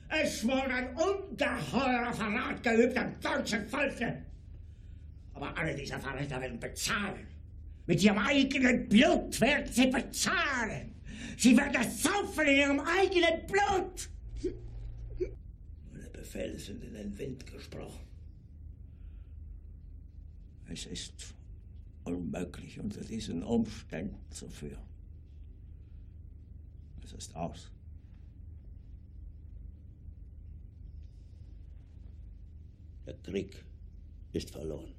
Es wurde ein ungeheurer Verrat geübt am deutschen Volke. Aber alle diese Verräter werden bezahlen. Mit ihrem eigenen Blut werden sie bezahlen. Sie werden es saufen in ihrem eigenen Blut. Meine Befehle sind in den Wind gesprochen. Es ist unmöglich, unter diesen Umständen zu führen ist aus. Der Krieg ist verloren.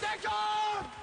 Deckung!